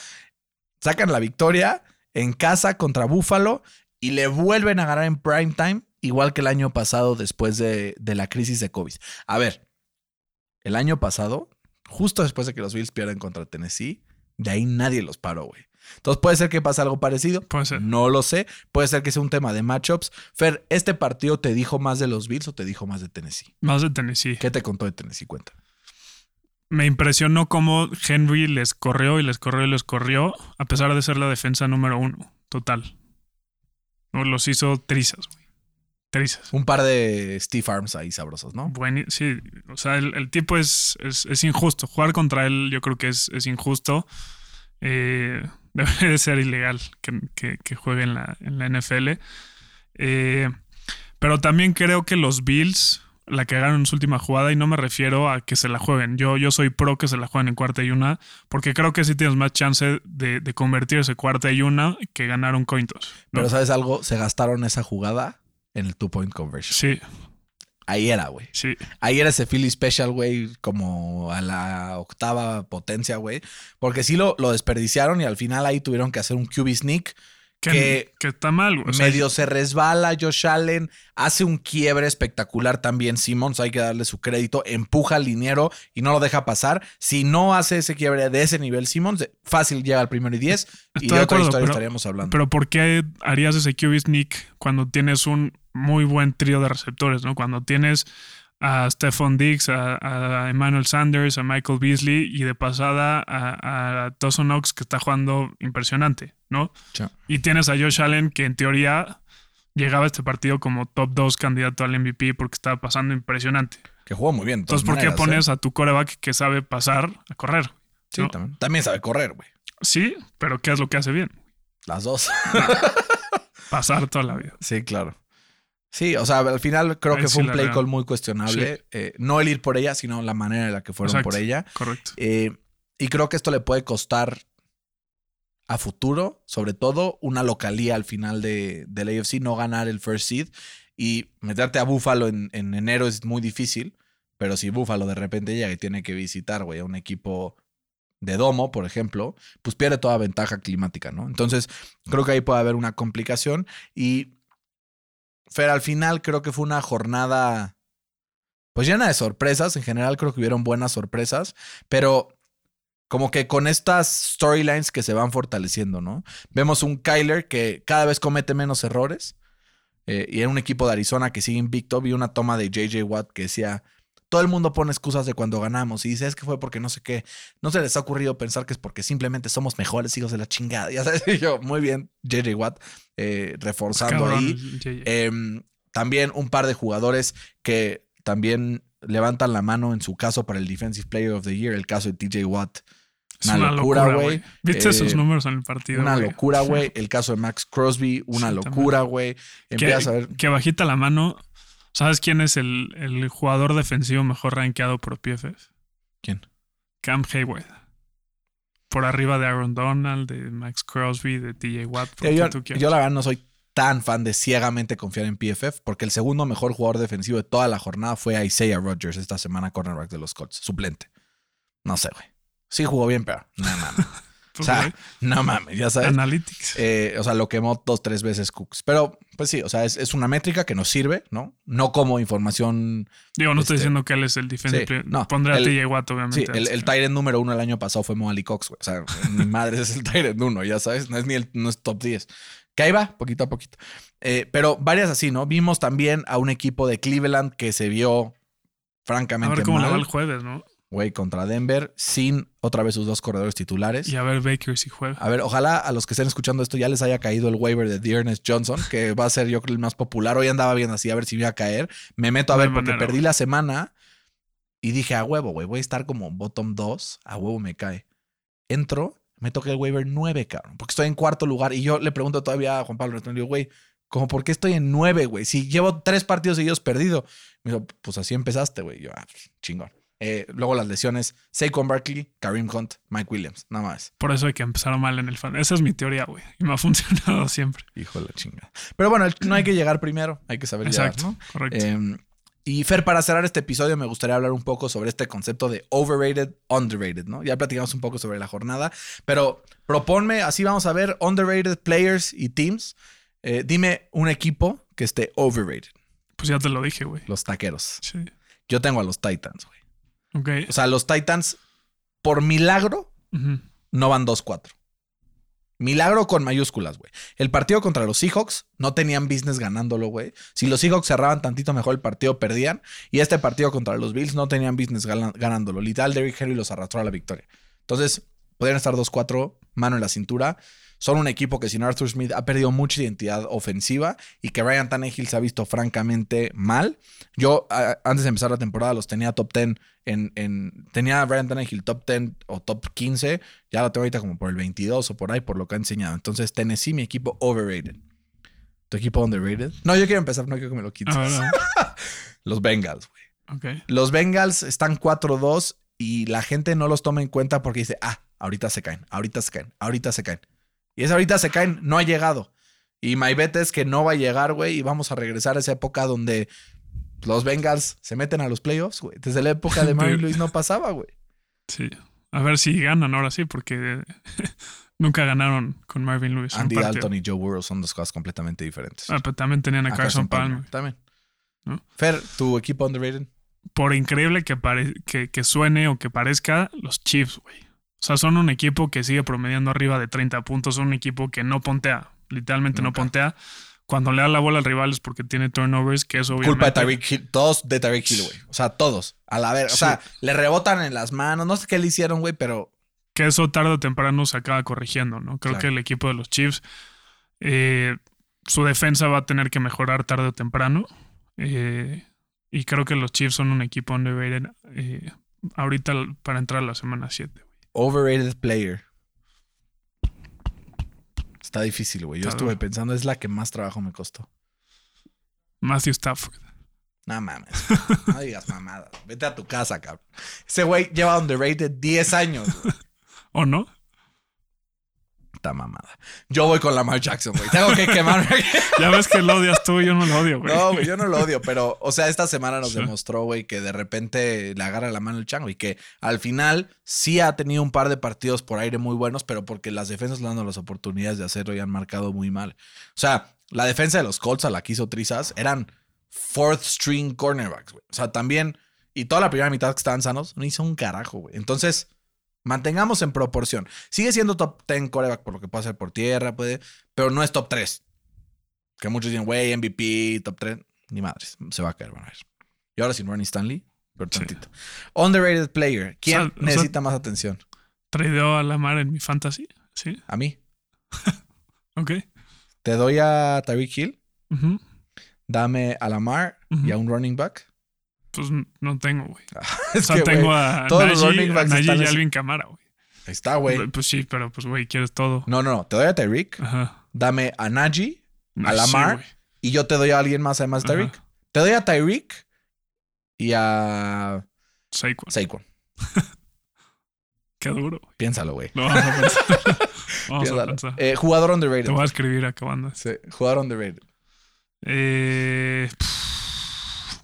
B: sacan la victoria en casa contra Buffalo y le vuelven a ganar en prime time, igual que el año pasado después de, de la crisis de COVID. A ver, el año pasado, justo después de que los Bills pierden contra Tennessee, de ahí nadie los paró, güey. Entonces puede ser que pase algo parecido.
C: Puede ser.
B: No lo sé. Puede ser que sea un tema de matchups. Fer, ¿este partido te dijo más de los Bills o te dijo más de Tennessee?
C: Más de Tennessee.
B: ¿Qué te contó de Tennessee? Cuenta.
C: Me impresionó cómo Henry les corrió y les corrió y les corrió, a pesar de ser la defensa número uno, total. Los hizo trizas, güey. Trizas.
B: Un par de Steve Arms ahí sabrosos, ¿no?
C: Buen, sí, o sea, el, el tipo es, es, es injusto. Jugar contra él yo creo que es, es injusto. Eh, debe de ser ilegal que, que- que juegue en la, en la NFL. Eh, pero también creo que los Bills la cagaron en su última jugada y no me refiero a que se la jueguen. Yo, yo soy pro que se la jueguen en cuarta y una porque creo que sí tienes más chance de, de convertirse cuarta y una que ganar un coin toss, ¿no?
B: Pero ¿sabes algo? Se gastaron esa jugada en el two-point conversion.
C: Sí,
B: Ahí era, güey.
C: sí.
B: Ahí era ese Philly Special, güey, como a la octava potencia, güey. Porque sí lo, lo desperdiciaron y al final ahí tuvieron que hacer un QB sneak.
C: Que,
B: Que
C: que está mal, güey. O sea,
B: Medio se resbala Josh Allen, hace un quiebre espectacular también Simmons, hay que darle su crédito, empuja al liniero y no lo deja pasar. Si no hace ese quiebre de ese nivel Simmons, fácil llega al primero y 10 y de otra historia
C: pero-
B: estaríamos hablando.
C: Pero ¿por qué harías ese QB sneak cuando tienes un muy buen trío de receptores, ¿no? Cuando tienes a Stephon Diggs, a, a Emmanuel Sanders, a Michael Beasley y de pasada a, a Dawson Knox que está jugando impresionante, ¿no?
B: Sí.
C: Y tienes a Josh Allen que en teoría llegaba a este partido como top 2 candidato al MVP porque estaba pasando impresionante.
B: que jugó muy bien. de todas
C: Entonces, ¿por qué
B: ¿eh?
C: pones a tu coreback que sabe pasar a correr?
B: Sí,
C: ¿no?
B: también. También sabe correr, güey.
C: Sí, pero ¿qué es lo que hace bien?
B: Las dos.
C: Pasar toda la vida.
B: Sí, claro. Sí, o sea, al final creo
C: Ahí
B: que
C: sí
B: fue un
C: la
B: play
C: veo.
B: call muy cuestionable. Eh, no el ir por ella, sino la manera en la que fueron
C: Exacto.
B: por ella.
C: Correcto.
B: Eh, y creo que esto le puede costar a futuro, sobre todo, una localía al final de, del AFC, no ganar el first seed. Y meterte a Buffalo en, en enero es muy difícil. Pero si Buffalo de repente llega y tiene que visitar, güey, a un equipo de domo, por ejemplo, pues pierde toda ventaja climática, ¿no? Entonces, creo que ahí puede haber una complicación. Y Fer, al final creo que fue una jornada pues llena de sorpresas. En general creo que hubieron buenas sorpresas, pero como que con estas storylines que se van fortaleciendo, ¿no? Vemos un Kyler que cada vez comete menos errores. eh, y en un equipo de Arizona que sigue invicto, vi una toma de JJ Watt que decía, todo el mundo pone excusas de cuando ganamos y dice, es que fue porque no sé qué. No se les ha ocurrido pensar que es porque simplemente somos mejores hijos de la chingada. Ya sabes, y yo, muy bien, JJ Watt, eh, reforzando
C: Cabrón,
B: ahí. Em, también un par de jugadores que también levantan la mano en su caso para el Defensive Player of the Year, el caso de TJ Watt. Una, locura, güey.
C: ¿Viste
B: Eh,
C: esos números en el partido?
B: Una locura, güey. El caso de Max Crosby, una
C: Sí,
B: locura, güey.
C: Que,
B: Empiezas a ver.
C: que bajita la mano. ¿Sabes quién es el, el jugador defensivo mejor rankeado por PFF?
B: ¿Quién?
C: Cam Hayward. Por arriba de Aaron Donald, de Max Crosby, de TJ Watt.
B: Yo,
C: tú
B: yo la verdad no soy tan fan de ciegamente confiar en PFF porque el segundo mejor jugador defensivo de toda la jornada fue Isaiah Rodgers esta semana, cornerback de los Colts, suplente. No sé, güey. Sí jugó bien, pero no mames. o sea, no mames, ya sabes.
C: Analytics.
B: Eh, o sea, lo quemó dos, tres veces Cooks. Pero, pues sí, o sea, es, es una métrica que nos sirve, ¿no? No como información.
C: Digo, no estoy
B: este,
C: diciendo que él es el defensive
B: sí, no,
C: Pondré a TJ Watt, obviamente.
B: Sí, el, el
C: antes.
B: Tyrant número uno el año pasado fue Moali Cox, güey. O sea, mi madre es el Tyrant uno, ya sabes. No es ni el no es top 10. Que ahí va, poquito a poquito. Eh, pero varias así, ¿no? Vimos también a un equipo de Cleveland que se vio
C: A
B: francamente
C: ver cómo le va el
B: mal,
C: jueves, ¿no?
B: Güey, contra Denver, sin otra vez sus dos corredores titulares.
C: Y a ver Baker si juega.
B: A ver, ojalá a los que estén escuchando esto ya les haya caído el waiver de Dearness Johnson, que va a ser yo creo el más popular. Hoy andaba bien así, a ver si me iba a caer. Me meto a
C: No
B: ver porque
C: manera,
B: perdí la semana y dije, a huevo, güey, voy a estar como bottom 2, a huevo me cae. Entro, me toca el waiver 9, cabrón. Porque estoy en cuarto lugar. Y yo le pregunto todavía a Juan Pablo, le digo, güey, ¿cómo por qué estoy en 9, güey? Si llevo tres partidos seguidos perdido. Me dijo, pues así empezaste, güey. Yo, ah, pues, chingón. Eh, luego las lesiones, Saquon Barkley, Kareem Hunt, Mike Williams, nada más.
C: Por eso hay que empezar mal en el fan. Esa es mi teoría, güey. Y me ha funcionado siempre.
B: Hijo de la chingada. Pero bueno, no hay que llegar primero, hay que saber
C: Exacto,
B: llegar, ¿no?
C: correcto.
B: Eh, y Fer, para cerrar este episodio, me gustaría hablar un poco sobre este concepto de overrated, underrated, ¿no? Ya platicamos un poco sobre la jornada, pero proponme, así vamos a ver, underrated players y teams. Eh, dime un equipo que esté overrated.
C: Pues ya te lo dije, güey.
B: Los taqueros.
C: Sí.
B: Yo tengo a los Titans, güey. O sea, los Titans, por milagro, no van 2-4. Milagro con mayúsculas, güey. El partido contra los Seahawks no tenían business ganándolo, güey. Si los Seahawks cerraban tantito mejor el partido, perdían. Y este partido contra los Bills no tenían business ganándolo. Literal, Derrick Henry los arrastró a la victoria. Entonces, podrían estar 2-4, mano en la cintura. Son un equipo que sin Arthur Smith ha perdido mucha identidad ofensiva y que Ryan Tannehill se ha visto francamente mal. Yo, a- antes de empezar la temporada, los tenía top 10 en, en- Tenía a Ryan Tannehill top 10 o top 15. Ya lo tengo ahorita como por el 22 o por ahí, por lo que ha enseñado. Entonces, Tennessee, mi equipo overrated. ¿Tu equipo underrated? No, yo quiero empezar, no quiero que me lo quites.
C: A ver, a ver.
B: Los Bengals, güey.
C: Ok.
B: Los Bengals están 4-2 y la gente no los toma en cuenta porque dice, ah, ahorita se caen, ahorita se caen, ahorita se caen. Y es ahorita se caen, no ha llegado. Y my bet es que no va a llegar, güey, y vamos a regresar a esa época donde los Bengals se meten a los playoffs, güey. Desde la época de Mary Luis no pasaba, güey.
C: Sí. A ver si ganan ahora sí, porque nunca ganaron con Marvin Lewis.
B: Andy. Dalton y Joe Burrow son dos cosas completamente diferentes.
C: Ah, pero también tenían a,
B: A
C: Carson Palmer.
B: También.
C: ¿No?
B: Fer, ¿tu equipo underrated?
C: Por increíble que, pare- que, que suene o que parezca, los Chiefs, güey. O sea, son un equipo que sigue promediando arriba de 30 puntos, son un equipo que no pontea, literalmente no pontea. Cuando le da la bola al rival es porque tiene turnovers, que eso obviamente...
B: Culpa de Tyreek Hill. Todos de Tyreek Hill, güey. O sea, todos. A la verga. O sea, le rebotan en las manos. No sé qué le hicieron, güey, pero
C: que eso tarde o temprano se acaba corrigiendo, ¿no? Creo
B: Claro.
C: que el equipo de los Chiefs, eh, su defensa va a tener que mejorar tarde o temprano. eh, y creo que los Chiefs son un equipo underrated eh, ahorita para entrar a la semana 7.
B: Overrated player. Está difícil, güey. Yo
C: Está
B: estuve pensando, es la que más trabajo me costó.
C: Matthew Stafford.
B: No mames. No digas mamadas. Vete a tu casa, cabrón. Ese güey lleva underrated 10 años.
C: ¿O no?
B: Mamada. Yo voy con Lamar Jackson, güey. Tengo que quemarme.
C: Ya ves que lo odias tú y yo no lo odio, güey.
B: No, güey, yo no lo odio, pero, o sea, esta semana nos
C: Sí.
B: demostró, güey, que de repente le agarra la mano el chango y que al final sí ha tenido un par de partidos por aire muy buenos, pero porque las defensas le dado las oportunidades de hacerlo y han marcado muy mal. O sea, la defensa de los Colts a la que hizo Trizas eran fourth string cornerbacks, güey. O sea, también, y toda la primera mitad que estaban sanos, no hizo un carajo, güey. Entonces, mantengamos en proporción. Sigue siendo top 10 coreback por lo que puede hacer por tierra, puede, pero no es top 3. Que muchos dicen, güey, MVP, top 3. Ni madres, se va a caer, van a ver. Y ahora sin Ronnie Stanley, pero
C: Sí.
B: tantito. Underrated player. ¿Quién
C: O sea, o sea-
B: necesita más atención?
C: Tradeó a Lamar en mi fantasy. Sí,
B: A mí.
C: ok.
B: Te doy a Tyreek Hill, dame a Lamar y a un running back.
C: Pues no tengo, güey.
B: Es
C: O sea,
B: que,
C: tengo a
B: todos los
C: Najee,
B: running backs
C: a y Alvin Camara, güey.
B: Ahí está, güey.
C: Pues sí, pero pues, güey, quieres todo.
B: No, no, no. Te doy a Tyreek,
C: Ajá.
B: dame a Najee A
C: Sí,
B: Lamar.
C: güey.
B: y yo te doy a alguien más además de
C: Ajá.
B: Tyreek. Te doy a Tyreek y a
C: Saquon.
B: Saquon.
C: Qué duro, güey.
B: Piénsalo, güey.
C: Lo vamos a pensar. vamos a
B: Piénsalo.
C: pensar.
B: Eh, jugador
C: Te
B: underrated.
C: voy a escribir acabando.
B: Sí, jugador underrated.
C: Eh, pff,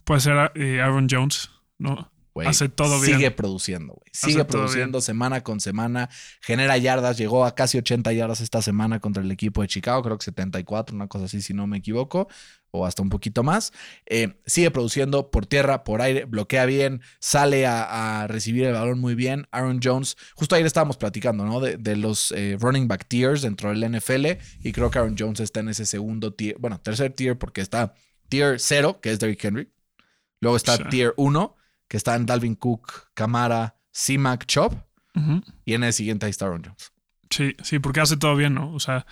C: puede ser eh, Aaron Jones, ¿no? Hace todo bien.
B: Sigue produciendo, güey. Sigue
C: Hace
B: produciendo semana con semana. Genera yardas. Llegó a casi 80 yardas esta semana contra el equipo de Chicago. Creo que 74, una cosa así, si no me equivoco. O hasta un poquito más. Eh, sigue produciendo por tierra, por aire. Bloquea bien. Sale a, a recibir el balón muy bien. Aaron Jones. Justo ayer estábamos platicando, ¿no? De, de los eh, running back tiers dentro del NFL. Y creo que Aaron Jones está en ese segundo tier. Bueno, tercer tier porque está tier 0, que es Derrick Henry. Luego está
C: Sí.
B: tier 1, que está en Dalvin Cook, Camara, C-Mac, Chop. Y en el siguiente ahí está Aaron Jones.
C: Sí, sí, porque hace todo bien, ¿no? O sea,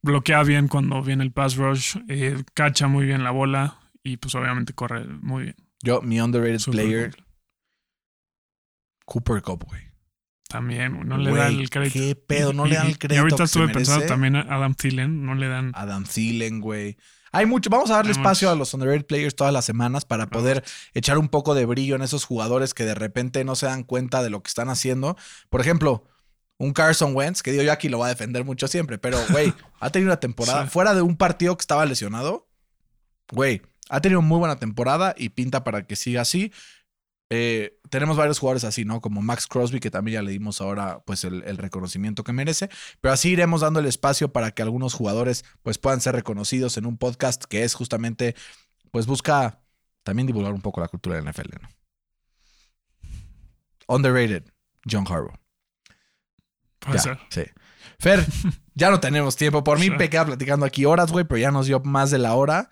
C: bloquea bien cuando viene el pass rush, eh, cacha muy bien la bola y pues obviamente corre muy bien.
B: Yo, mi underrated player. Cooper Cup, güey.
C: También, güey, no le da el crédito.
B: qué pedo, no le dan el crédito
C: Y ahorita
B: que se
C: estuve pensando también a Adam Thielen, no le dan.
B: Adam Thielen, güey. Hay mucho. Vamos a darle espacio a los underrated players todas las semanas para poder echar un poco de brillo en esos jugadores que de repente no se dan cuenta de lo que están haciendo. Por ejemplo, un Carson Wentz, que digo yo aquí lo va a defender mucho siempre, pero güey, ha tenido una temporada
C: Sí.
B: fuera de un partido que estaba lesionado. Güey, ha tenido muy buena temporada y pinta para que siga así. Eh, tenemos varios jugadores así, ¿no? Como Max Crosby, que también ya le dimos ahora pues el, el reconocimiento que merece. Pero así iremos dando el espacio para que algunos jugadores pues puedan ser reconocidos en un podcast que es justamente, pues busca también divulgar un poco la cultura del NFL, ¿no? Underrated, John Harbaugh.
C: Puede
B: Ya,
C: ser.
B: sí. Fer, ya no tenemos tiempo. Por mí
C: Sí.
B: me queda platicando aquí horas, güey, pero ya nos dio más de la hora.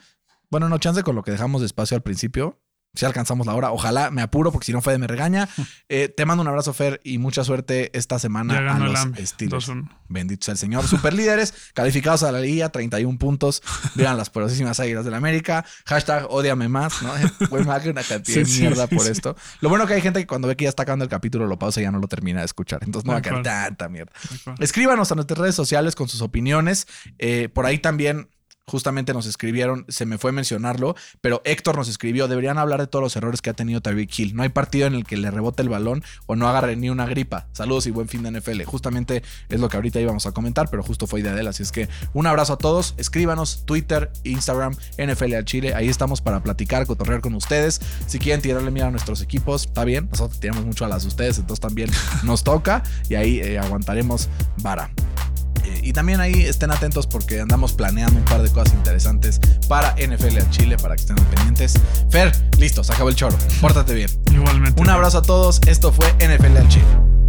B: Bueno, no chance con lo que dejamos de espacio al principio. Si alcanzamos la hora, ojalá me apuro porque si no Fede me regaña. Eh, te mando un abrazo, Fer, y mucha suerte esta semana
C: Ya
B: a
C: ganó el
B: los
C: AME.
B: Steelers.
C: 2-1.
B: Bendito sea el Señor. Super líderes, calificados a la liga, 31 puntos. Vean las poderosísimas águilas de la América. Hashtag odiame más, ¿no? Güey, me una cantidad de
C: Sí,
B: mierda
C: sí,
B: por
C: sí.
B: esto. Lo bueno que hay gente que cuando ve que ya está acabando el capítulo lo pausa y ya no lo termina de escuchar. Entonces no va a
C: acuerdo.
B: tanta mierda. Escríbanos a nuestras redes sociales con sus opiniones. Eh, por ahí también. Justamente nos escribieron, se me fue mencionarlo, pero Héctor nos escribió, deberían hablar de todos los errores que ha tenido Tyreek Hill. No hay partido en el que le rebote el balón o no agarre ni una gripa. Saludos y buen fin de NFL. Justamente es lo que ahorita íbamos a comentar, pero justo fue idea de él. Así es que un abrazo a todos. Escríbanos, Twitter, Instagram, NFL al Chile. Ahí estamos para platicar, cotorrear con ustedes. Si quieren tirarle mira a nuestros equipos, está bien. Nosotros tiramos mucho a las de ustedes, entonces también nos toca y ahí eh, aguantaremos vara. Eh, y también ahí estén atentos porque andamos planeando un par de cosas interesantes para NFL al Chile, para que estén pendientes. Fer, listo, se acabó el choro. Pórtate bien.
C: Igualmente.
B: Un abrazo a todos. Esto fue NFL al Chile.